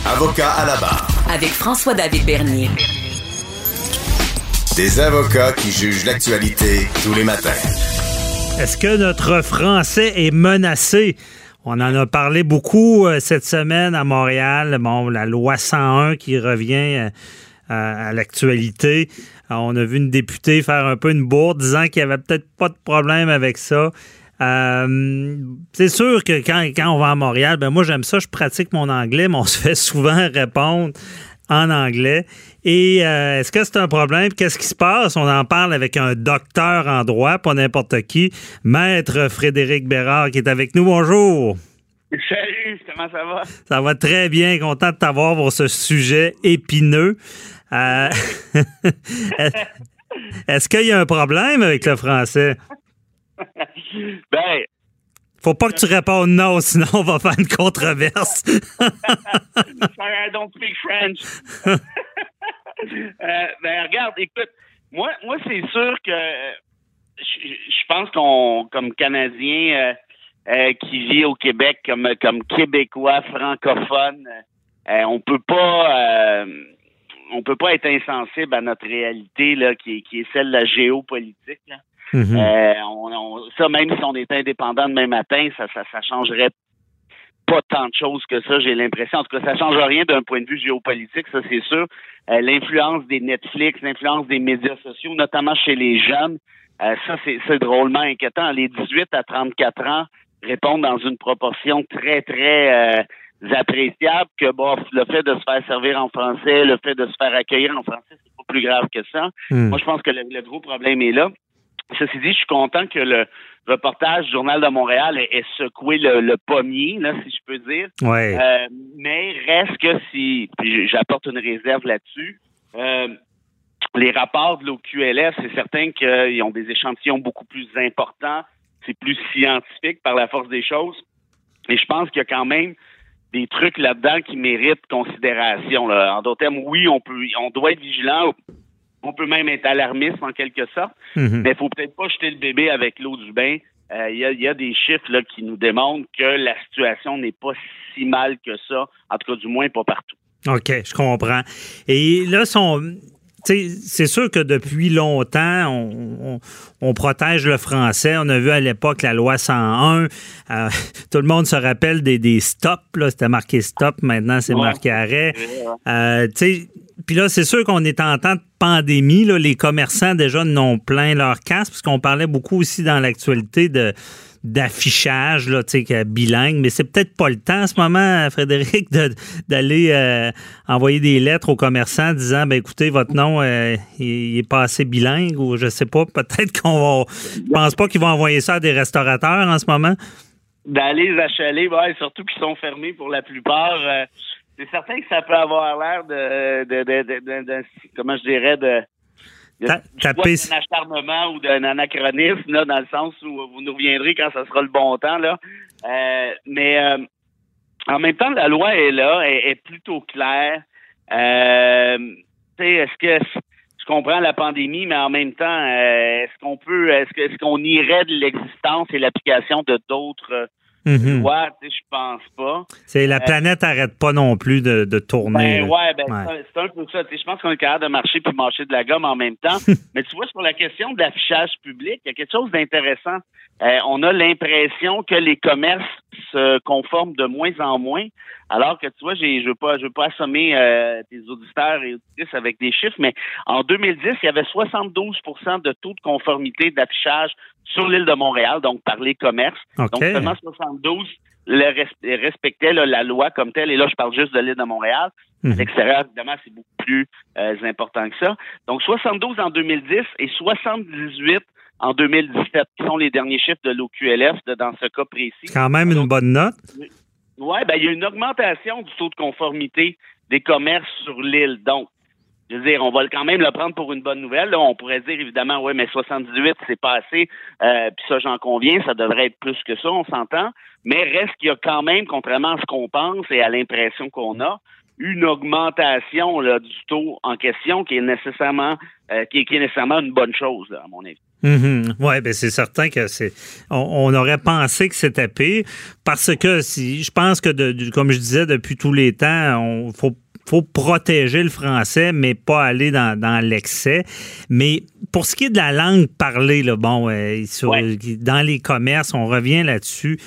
Speaker 2: Avocat à la barre.
Speaker 4: Avec François-David Bernier.
Speaker 2: Des avocats qui jugent l'actualité tous les matins.
Speaker 3: Est-ce que notre français est menacé? On en a parlé beaucoup euh, cette semaine à Montréal. Bon, la loi 101 qui revient euh, à, à l'actualité. Euh, On a vu une députée faire un peu une bourde disant qu'il n'y avait peut-être pas de problème avec ça. Euh, c'est sûr que quand, quand on va à Montréal, ben moi j'aime ça, je pratique mon anglais, mais on se fait souvent répondre en anglais. Et euh, est-ce que c'est un problème? Qu'est-ce qui se passe? On en parle avec un docteur en droit, pas n'importe qui, Maître Frédéric Bérard, qui est avec nous. Bonjour.
Speaker 7: Salut, comment ça va?
Speaker 3: Ça va très bien. Content de t'avoir pour ce sujet épineux. Euh, Est-ce qu'il y a un problème avec le français?
Speaker 7: Ben,
Speaker 3: Faut pas que tu répondes non, sinon on va faire une controverse.
Speaker 7: sorry, I don't speak French. Euh, ben, regarde, écoute, moi, moi c'est sûr que je je pense qu'on, comme Canadien euh, euh, qui vit au Québec, comme, comme Québécois francophone, euh, on peut pas. euh, on peut pas être insensible à notre réalité là, qui, est- qui est celle de la géopolitique. là.
Speaker 3: Mhm.
Speaker 7: Euh, on, on- ça, même si on était indépendant demain matin, ça, ça, ça changerait pas tant de choses que ça, j'ai l'impression. En tout cas, ça change rien d'un point de vue géopolitique, ça c'est sûr. Euh, l'influence des Netflix, l'influence des médias sociaux, notamment chez les jeunes, euh, ça c'est, drôlement inquiétant. Les 18 à 34 ans répondent dans une proportion très, très euh, appréciables que bon, le fait de se faire servir en français, le fait de se faire accueillir en français, c'est pas plus grave que ça.
Speaker 3: Hmm.
Speaker 7: Moi, je pense que le, le gros problème est là. Ceci dit, je suis content que le reportage du Journal de Montréal ait, ait secoué le, le pommier, là, si je peux dire.
Speaker 3: Ouais.
Speaker 7: Euh, mais reste que si, puis j'apporte une réserve là-dessus, euh, les rapports de l'OQLF, c'est certain qu'ils ont des échantillons beaucoup plus importants, c'est plus scientifique par la force des choses. Et je pense qu'il y a quand même des trucs là-dedans qui méritent considération. Là. En d'autres termes, oui, on peut, on doit être vigilant. On peut même être alarmiste en quelque sorte,
Speaker 3: Mhm.
Speaker 7: mais il faut peut-être pas jeter le bébé avec l'eau du bain. Euh, Il y, a, il y a des chiffres là, qui nous démontrent que la situation n'est pas si mal que ça, en tout cas du moins pas partout.
Speaker 3: OK, je comprends. Et là, son. C'est sûr que depuis longtemps, on, on- on protège le français. On a vu à l'époque la loi 101. Euh, tout le monde se rappelle des, des stops. là. C'était marqué stop. Maintenant, c'est
Speaker 7: Ouais.
Speaker 3: marqué arrêt. Euh, tu sais, Puis là, c'est sûr qu'on est en temps de pandémie. Là, les commerçants déjà n'ont plein leur casque, parce qu'on parlait beaucoup aussi dans l'actualité de d'affichage là, bilingue, mais c'est peut-être pas le temps en ce moment, Frédéric, de- d'aller euh, envoyer des lettres aux commerçants disant, ben écoutez, votre nom, euh, il, est pas assez bilingue, ou je sais pas, peut-être qu'on va, je pense pas qu'ils vont envoyer ça à des restaurateurs en ce moment.
Speaker 7: D'aller les achaler, ouais, surtout qu'ils sont fermés pour la plupart. euh, c'est certain que ça peut avoir l'air de, de, de, de- de- de- comment je dirais, de, de
Speaker 3: taper-
Speaker 7: d'un acharnement ou d'un anachronisme, là, dans le sens où vous nous reviendrez quand ça sera le bon temps, là. Euh, mais euh, en même temps, la loi est là, est, est plutôt claire. Euh, est-ce que je comprends la pandémie, mais en même temps, euh, est-ce qu'on peut, est-ce que- est-ce qu'on irait de l'existence et l'application de d'autres euh? Tu sais, je pense pas.
Speaker 3: C'est la planète arrête pas non plus de, de tourner.
Speaker 7: Ben ouais, ben
Speaker 3: Ouais.
Speaker 7: c'est un- peu ça. Tu sais, je pense qu'on est capable de marcher puis mâcher de la gomme en même temps. Mais tu vois, sur la question de l'affichage public, il y a quelque chose d'intéressant. Euh, on a l'impression que les commerces se conforment de moins en moins. Alors que tu vois, je veux pas, je veux pas assommer euh, tes auditeurs et auditrices avec des chiffres, mais en 2010, il y avait 72% de taux de conformité d'affichage sur l'île de Montréal, donc par les commerces. Donc seulement 72 le res- respectaient là, la loi comme telle. Et là, je parle juste de l'île de Montréal. À l'extérieur, évidemment, c'est beaucoup plus euh, important que ça. Donc 72 en 2010 et 78 en 2017, qui sont les derniers chiffres de l'OQLF dans ce cas précis.
Speaker 3: C'est quand même une bonne note.
Speaker 7: Oui, ben, il y a une augmentation du taux de conformité des commerces sur l'île. Donc, je veux dire, on va quand même le prendre pour une bonne nouvelle. On pourrait dire évidemment, oui, mais 78, c'est pas assez. Euh, Puis ça, j'en conviens, ça devrait être plus que ça, on s'entend. Mais reste qu'il y a quand même, contrairement à ce qu'on pense et à l'impression qu'on a, une augmentation là, du taux en question qui est nécessairement euh, qui, est, nécessairement une bonne chose, à mon avis.
Speaker 3: Mhm. Ouais, ben c'est certain que c'est. On, aurait pensé que c'était pire parce que si je pense que de, comme je disais depuis tous les temps, on faut faut protéger le français, mais pas aller dans, dans l'excès. Mais pour ce qui est de la langue parlée, là, bon, euh, sur-
Speaker 7: Ouais.
Speaker 3: dans les commerces, on revient là-dessus.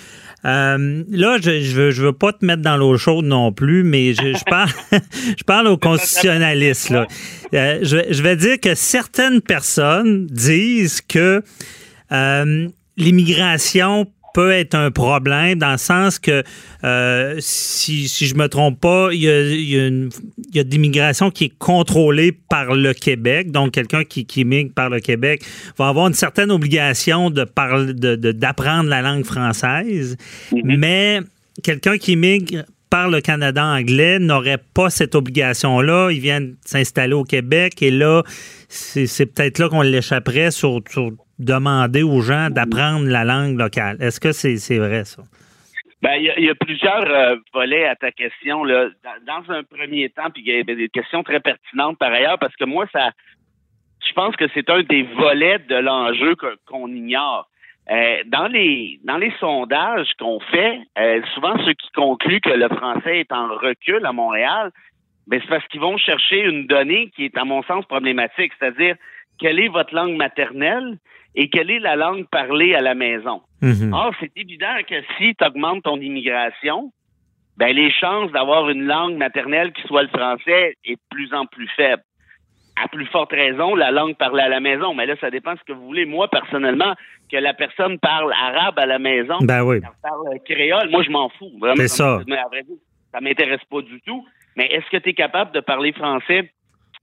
Speaker 3: Euh, là, je, je veux, je veux pas te mettre dans l'eau chaude non plus, mais je, je parle, je parle aux constitutionnalistes. Là. Euh, je, vais- je vais dire que certaines personnes disent que euh, l'immigration peut être un problème dans le sens que, euh, si, si je me trompe pas, il y a, il y a, une- il y a de l'immigration qui est contrôlée par le Québec. Donc, quelqu'un qui, qui immigre par le Québec va avoir une certaine obligation de parler, de, de- d'apprendre la langue française. Mais quelqu'un qui immigre par le Canada anglais n'aurait pas cette obligation-là. Ils viennent s'installer au Québec et là, c'est, c'est peut-être là qu'on l'échapperait sur, sur demander aux gens d'apprendre la langue locale. Est-ce que c'est, vrai, ça?
Speaker 7: Ben, il y, a- il y a plusieurs euh, volets à ta question. Là. Dans, dans un premier temps, puis il y a des questions très pertinentes par ailleurs, parce que moi, ça, je pense que c'est un des volets de l'enjeu qu'on ignore. Euh, dans les dans les sondages qu'on fait, euh, souvent ceux qui concluent que le français est en recul à Montréal, ben c'est parce qu'ils vont chercher une donnée qui est à mon sens problématique, c'est-à-dire quelle est votre langue maternelle et quelle est la langue parlée à la maison.
Speaker 3: Mhm.
Speaker 7: Or, c'est évident que si tu augmentes ton immigration, ben les chances d'avoir une langue maternelle qui soit le français est de plus en plus faible. À plus forte raison, la langue parlée à la maison. Mais là, ça dépend de ce que vous voulez. Moi, personnellement, que la personne parle arabe à la maison,
Speaker 3: Ben oui.
Speaker 7: qu'elle parle créole, moi, je m'en fous. Vraiment.
Speaker 3: Ça.
Speaker 7: Mais à vrai dire, ça m'intéresse pas du tout. Mais est-ce que tu es capable de parler français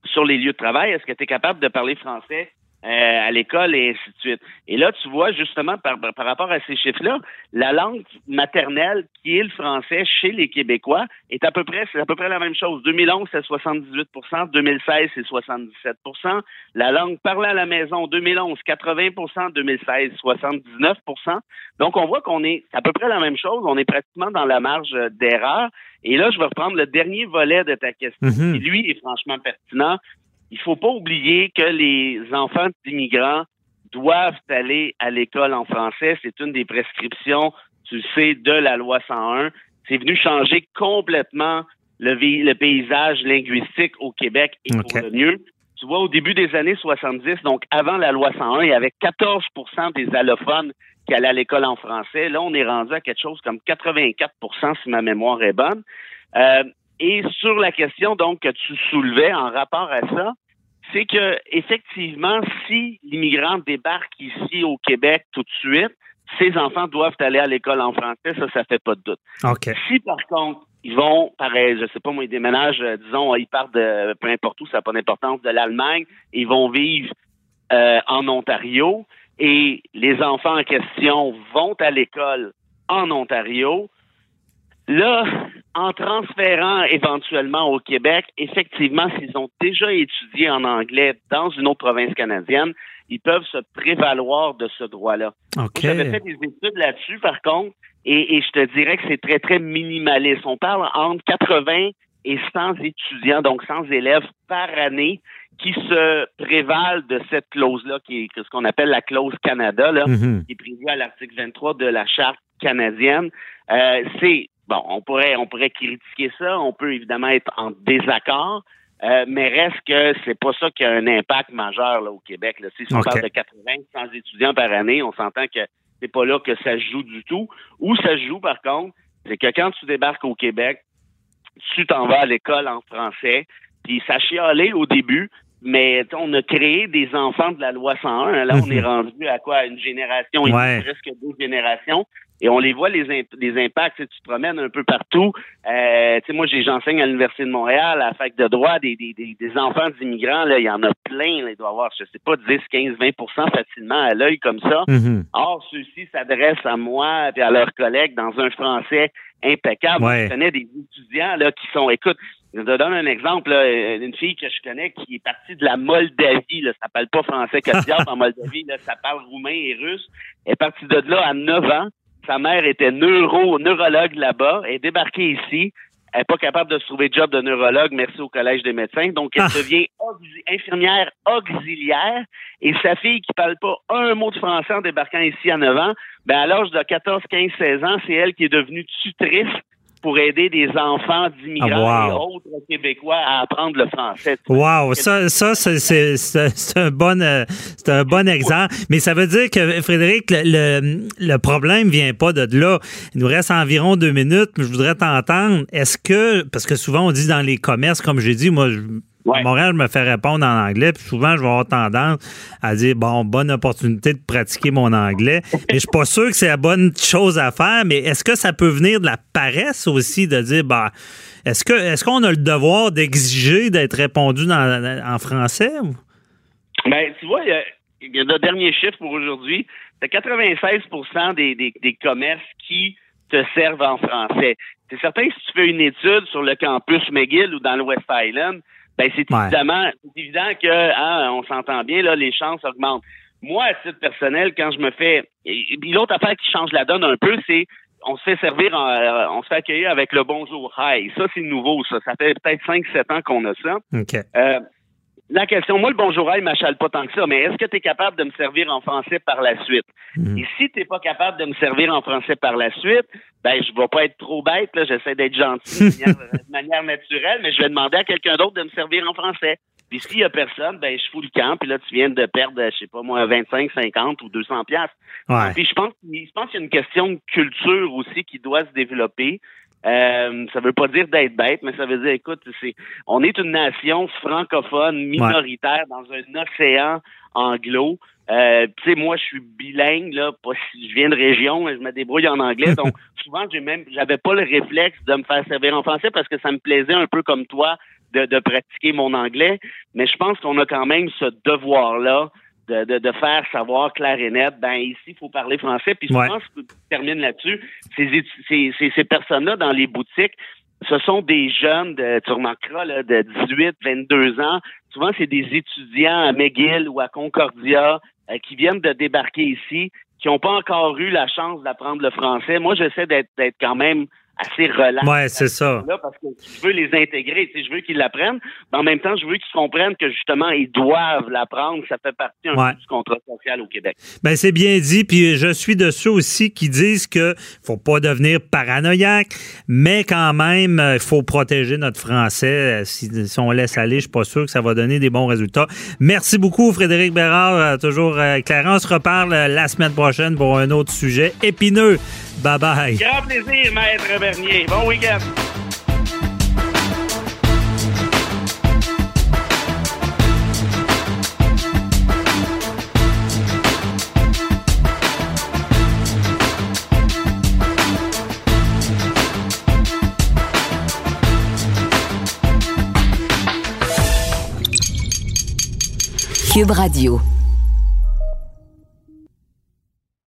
Speaker 7: sur les lieux de travail? Est-ce que tu es capable de parler français euh, à l'école et ainsi de suite. Et là, tu vois, justement, par, par rapport à ces chiffres-là, la langue maternelle, qui est le français chez les Québécois, est à peu près, c'est à peu près la même chose. 2011, c'est 78% 2016, c'est 77% La langue parlée à la maison, 2011, 80% 2016, 79% Donc, on voit qu'on est à peu près la même chose. On est pratiquement dans la marge d'erreur. Et là, je vais reprendre le dernier volet de ta question,
Speaker 3: Mhm.
Speaker 7: qui, lui, est franchement pertinent il faut pas oublier que les enfants d'immigrants doivent aller à l'école en français. C'est une des prescriptions, tu le sais, de la loi 101. C'est venu changer complètement le, paysage linguistique au Québec et
Speaker 3: OK.
Speaker 7: pour le mieux. Tu vois, au début des années 70, donc avant la loi 101, il y avait 14% des allophones qui allaient à l'école en français. Là, on est rendu à quelque chose comme 84% si ma mémoire est bonne. Euh, et sur la question donc que tu soulevais en rapport à ça, c'est que effectivement, si l'immigrant débarque ici au Québec tout de suite, ses enfants doivent aller à l'école en français, ça, ça fait pas de doute.
Speaker 3: OK.
Speaker 7: Si par contre, ils vont, pareil, je sais pas moi, ils déménagent, euh, disons, ils partent de peu importe où, ça n'a pas d'importance, de l'Allemagne, ils vont vivre euh, en Ontario et les enfants en question vont à l'école en Ontario. Là, en transférant éventuellement au Québec, effectivement, s'ils ont déjà étudié en anglais dans une autre province canadienne, ils peuvent se prévaloir de ce droit-là. Moi,
Speaker 3: OK.
Speaker 7: J'avais fait des études là-dessus, par contre, et, et je te dirais que c'est très, très minimaliste. On parle entre 80 et 100 étudiants, donc 100 élèves par année, qui se prévalent de cette clause-là, qui est ce qu'on appelle la clause Canada, là,
Speaker 3: Mhm.
Speaker 7: qui est prévue à l'article 23 de la Charte canadienne. Euh, c'est bon, on pourrait on pourrait critiquer ça, on peut évidemment être en désaccord, euh, mais reste que c'est pas ça qui a un impact majeur là, au Québec. Là. Si on parle de 80, 100 étudiants par année, on s'entend que c'est pas là que ça se joue du tout. Où ça se joue, par contre, c'est que quand tu débarques au Québec, tu t'en vas à l'école en français, puis ça chialait au début, mais on a créé des enfants de la loi 101. Là, on
Speaker 3: Mhm.
Speaker 7: est rendu à quoi? Une génération,
Speaker 3: Ouais.
Speaker 7: presque deux générations. Et on les voit, les, imp- les impacts. Tu te promènes un peu partout. Euh, tu sais, moi, j'enseigne à l'Université de Montréal, à la fac de droit, des, des, des, enfants d'immigrants. Là, Il y en a plein. Là, il doit y avoir, je sais pas, 10, 15, 20% facilement à l'œil comme ça.
Speaker 3: Mhm.
Speaker 7: Or, ceux-ci s'adressent à moi et à leurs collègues dans un français impeccable.
Speaker 3: Ouais.
Speaker 7: Je connais des étudiants là qui sont, écoute, je te donne un exemple, là, une fille que je connais qui est partie de la Moldavie, là, ça parle pas français que diable en Moldavie, là, ça parle roumain et russe. Elle est partie de là à 9 ans. Sa mère était neuro, neurologue là-bas. Elle est débarquée ici. Elle n'est pas capable de se trouver de job de neurologue, merci au Collège des médecins. Donc, elle
Speaker 3: Ah.
Speaker 7: devient auxi- infirmière auxiliaire. Et sa fille qui parle pas un mot de français en débarquant ici à 9 ans, ben à l'âge de 14, 15, 16 ans, c'est elle qui est devenue tutrice pour aider des enfants d'immigrants
Speaker 3: Ah, wow.
Speaker 7: et autres Québécois à apprendre le français.
Speaker 3: Wow, ça, ça c'est- un bon euh, c'est un bon exemple. Mais ça veut dire que Frédéric, le, le, le problème vient pas de là. Il nous reste environ deux minutes, mais je voudrais t'entendre. Est-ce que parce que souvent on dit dans les commerces, comme j'ai dit, moi je
Speaker 7: Ouais.
Speaker 3: À Montréal, je me fais répondre en anglais, puis souvent, je vais avoir tendance à dire, bon, bonne opportunité de pratiquer mon anglais. Mais je suis pas sûr que c'est la bonne chose à faire, mais est-ce que ça peut venir de la paresse aussi, de dire, bah, est-ce que est-ce qu'on a le devoir d'exiger d'être répondu dans- en français?
Speaker 7: Ben, tu vois, il y a- il y a le dernier chiffre pour aujourd'hui. C'est 96 des, des, des commerces qui te servent en français. C'est certain que si tu fais une étude sur le campus McGill ou dans le West Island, ben c'est
Speaker 3: Ouais.
Speaker 7: évidemment évident que hein, on s'entend bien là, les chances augmentent. Moi, à titre personnel, quand je me fais et, et puis l'autre affaire qui change la donne un peu, c'est on se fait servir, en- euh, on se fait accueillir avec le bonjour hi. Ça, c'est nouveau, ça. Ça fait peut-être 5-7 ans qu'on a ça.
Speaker 3: OK.
Speaker 7: Euh, la question, moi, le bonjour, il m'achale pas tant que ça, mais est-ce que tu es capable de me servir en français par la suite?
Speaker 3: Mhm.
Speaker 7: Et si tu n'es pas capable de me servir en français par la suite, ben, je vais pas être trop bête, là, j'essaie d'être gentil de manière, de manière naturelle, mais je vais demander à quelqu'un d'autre de me servir en français. Puis s'il y a personne, ben, je fous le camp, puis là, tu viens de perdre, je sais pas moi, 25, 50 ou 200 piastres.
Speaker 3: Ouais.
Speaker 7: Puis je pense, je pense qu'il y a une question de culture aussi qui doit se développer. Euh, ça veut pas dire d'être bête, mais ça veut dire, écoute, c'est, on est une nation francophone minoritaire dans un océan anglo. Euh, tu sais, moi, je suis bilingue, là, pas si je viens de région, je me débrouille en anglais. Donc, souvent, j'ai même, j'avais pas le réflexe de me faire servir en français parce que ça me plaisait un peu comme toi de, de pratiquer mon anglais. Mais je pense qu'on a quand même ce devoir-là de, de, de, faire savoir clair et net, ben ici, il faut parler français. Puis je pense que je termine là-dessus. Ces, ces, ces, ces personnes-là dans les boutiques, ce sont des jeunes, de, tu remarqueras, là, de 18, 22 ans. Souvent, c'est des étudiants à McGill ou à Concordia euh, qui viennent de débarquer ici, qui n'ont pas encore eu la chance d'apprendre le français. Moi, j'essaie d'être quand même assez relax.
Speaker 3: Ouais, c'est ça.
Speaker 7: Là, parce que je veux les intégrer, je veux qu'ils l'apprennent, mais en même temps, je veux qu'ils comprennent que justement, ils doivent l'apprendre. Ça fait partie un peu du contrat social au Québec.
Speaker 3: Ben, c'est bien dit, puis je suis de ceux aussi qui disent que faut pas devenir paranoïaque, mais quand même, il faut protéger notre français. Si, on laisse aller, je suis pas sûr que ça va donner des bons résultats. Merci beaucoup, Frédéric Bérard, euh, toujours euh, On se reparle euh, la semaine prochaine pour un autre sujet épineux. Bye bye.
Speaker 7: Grand plaisir, maître Bernier. Bon week-end.
Speaker 4: Cube Radio.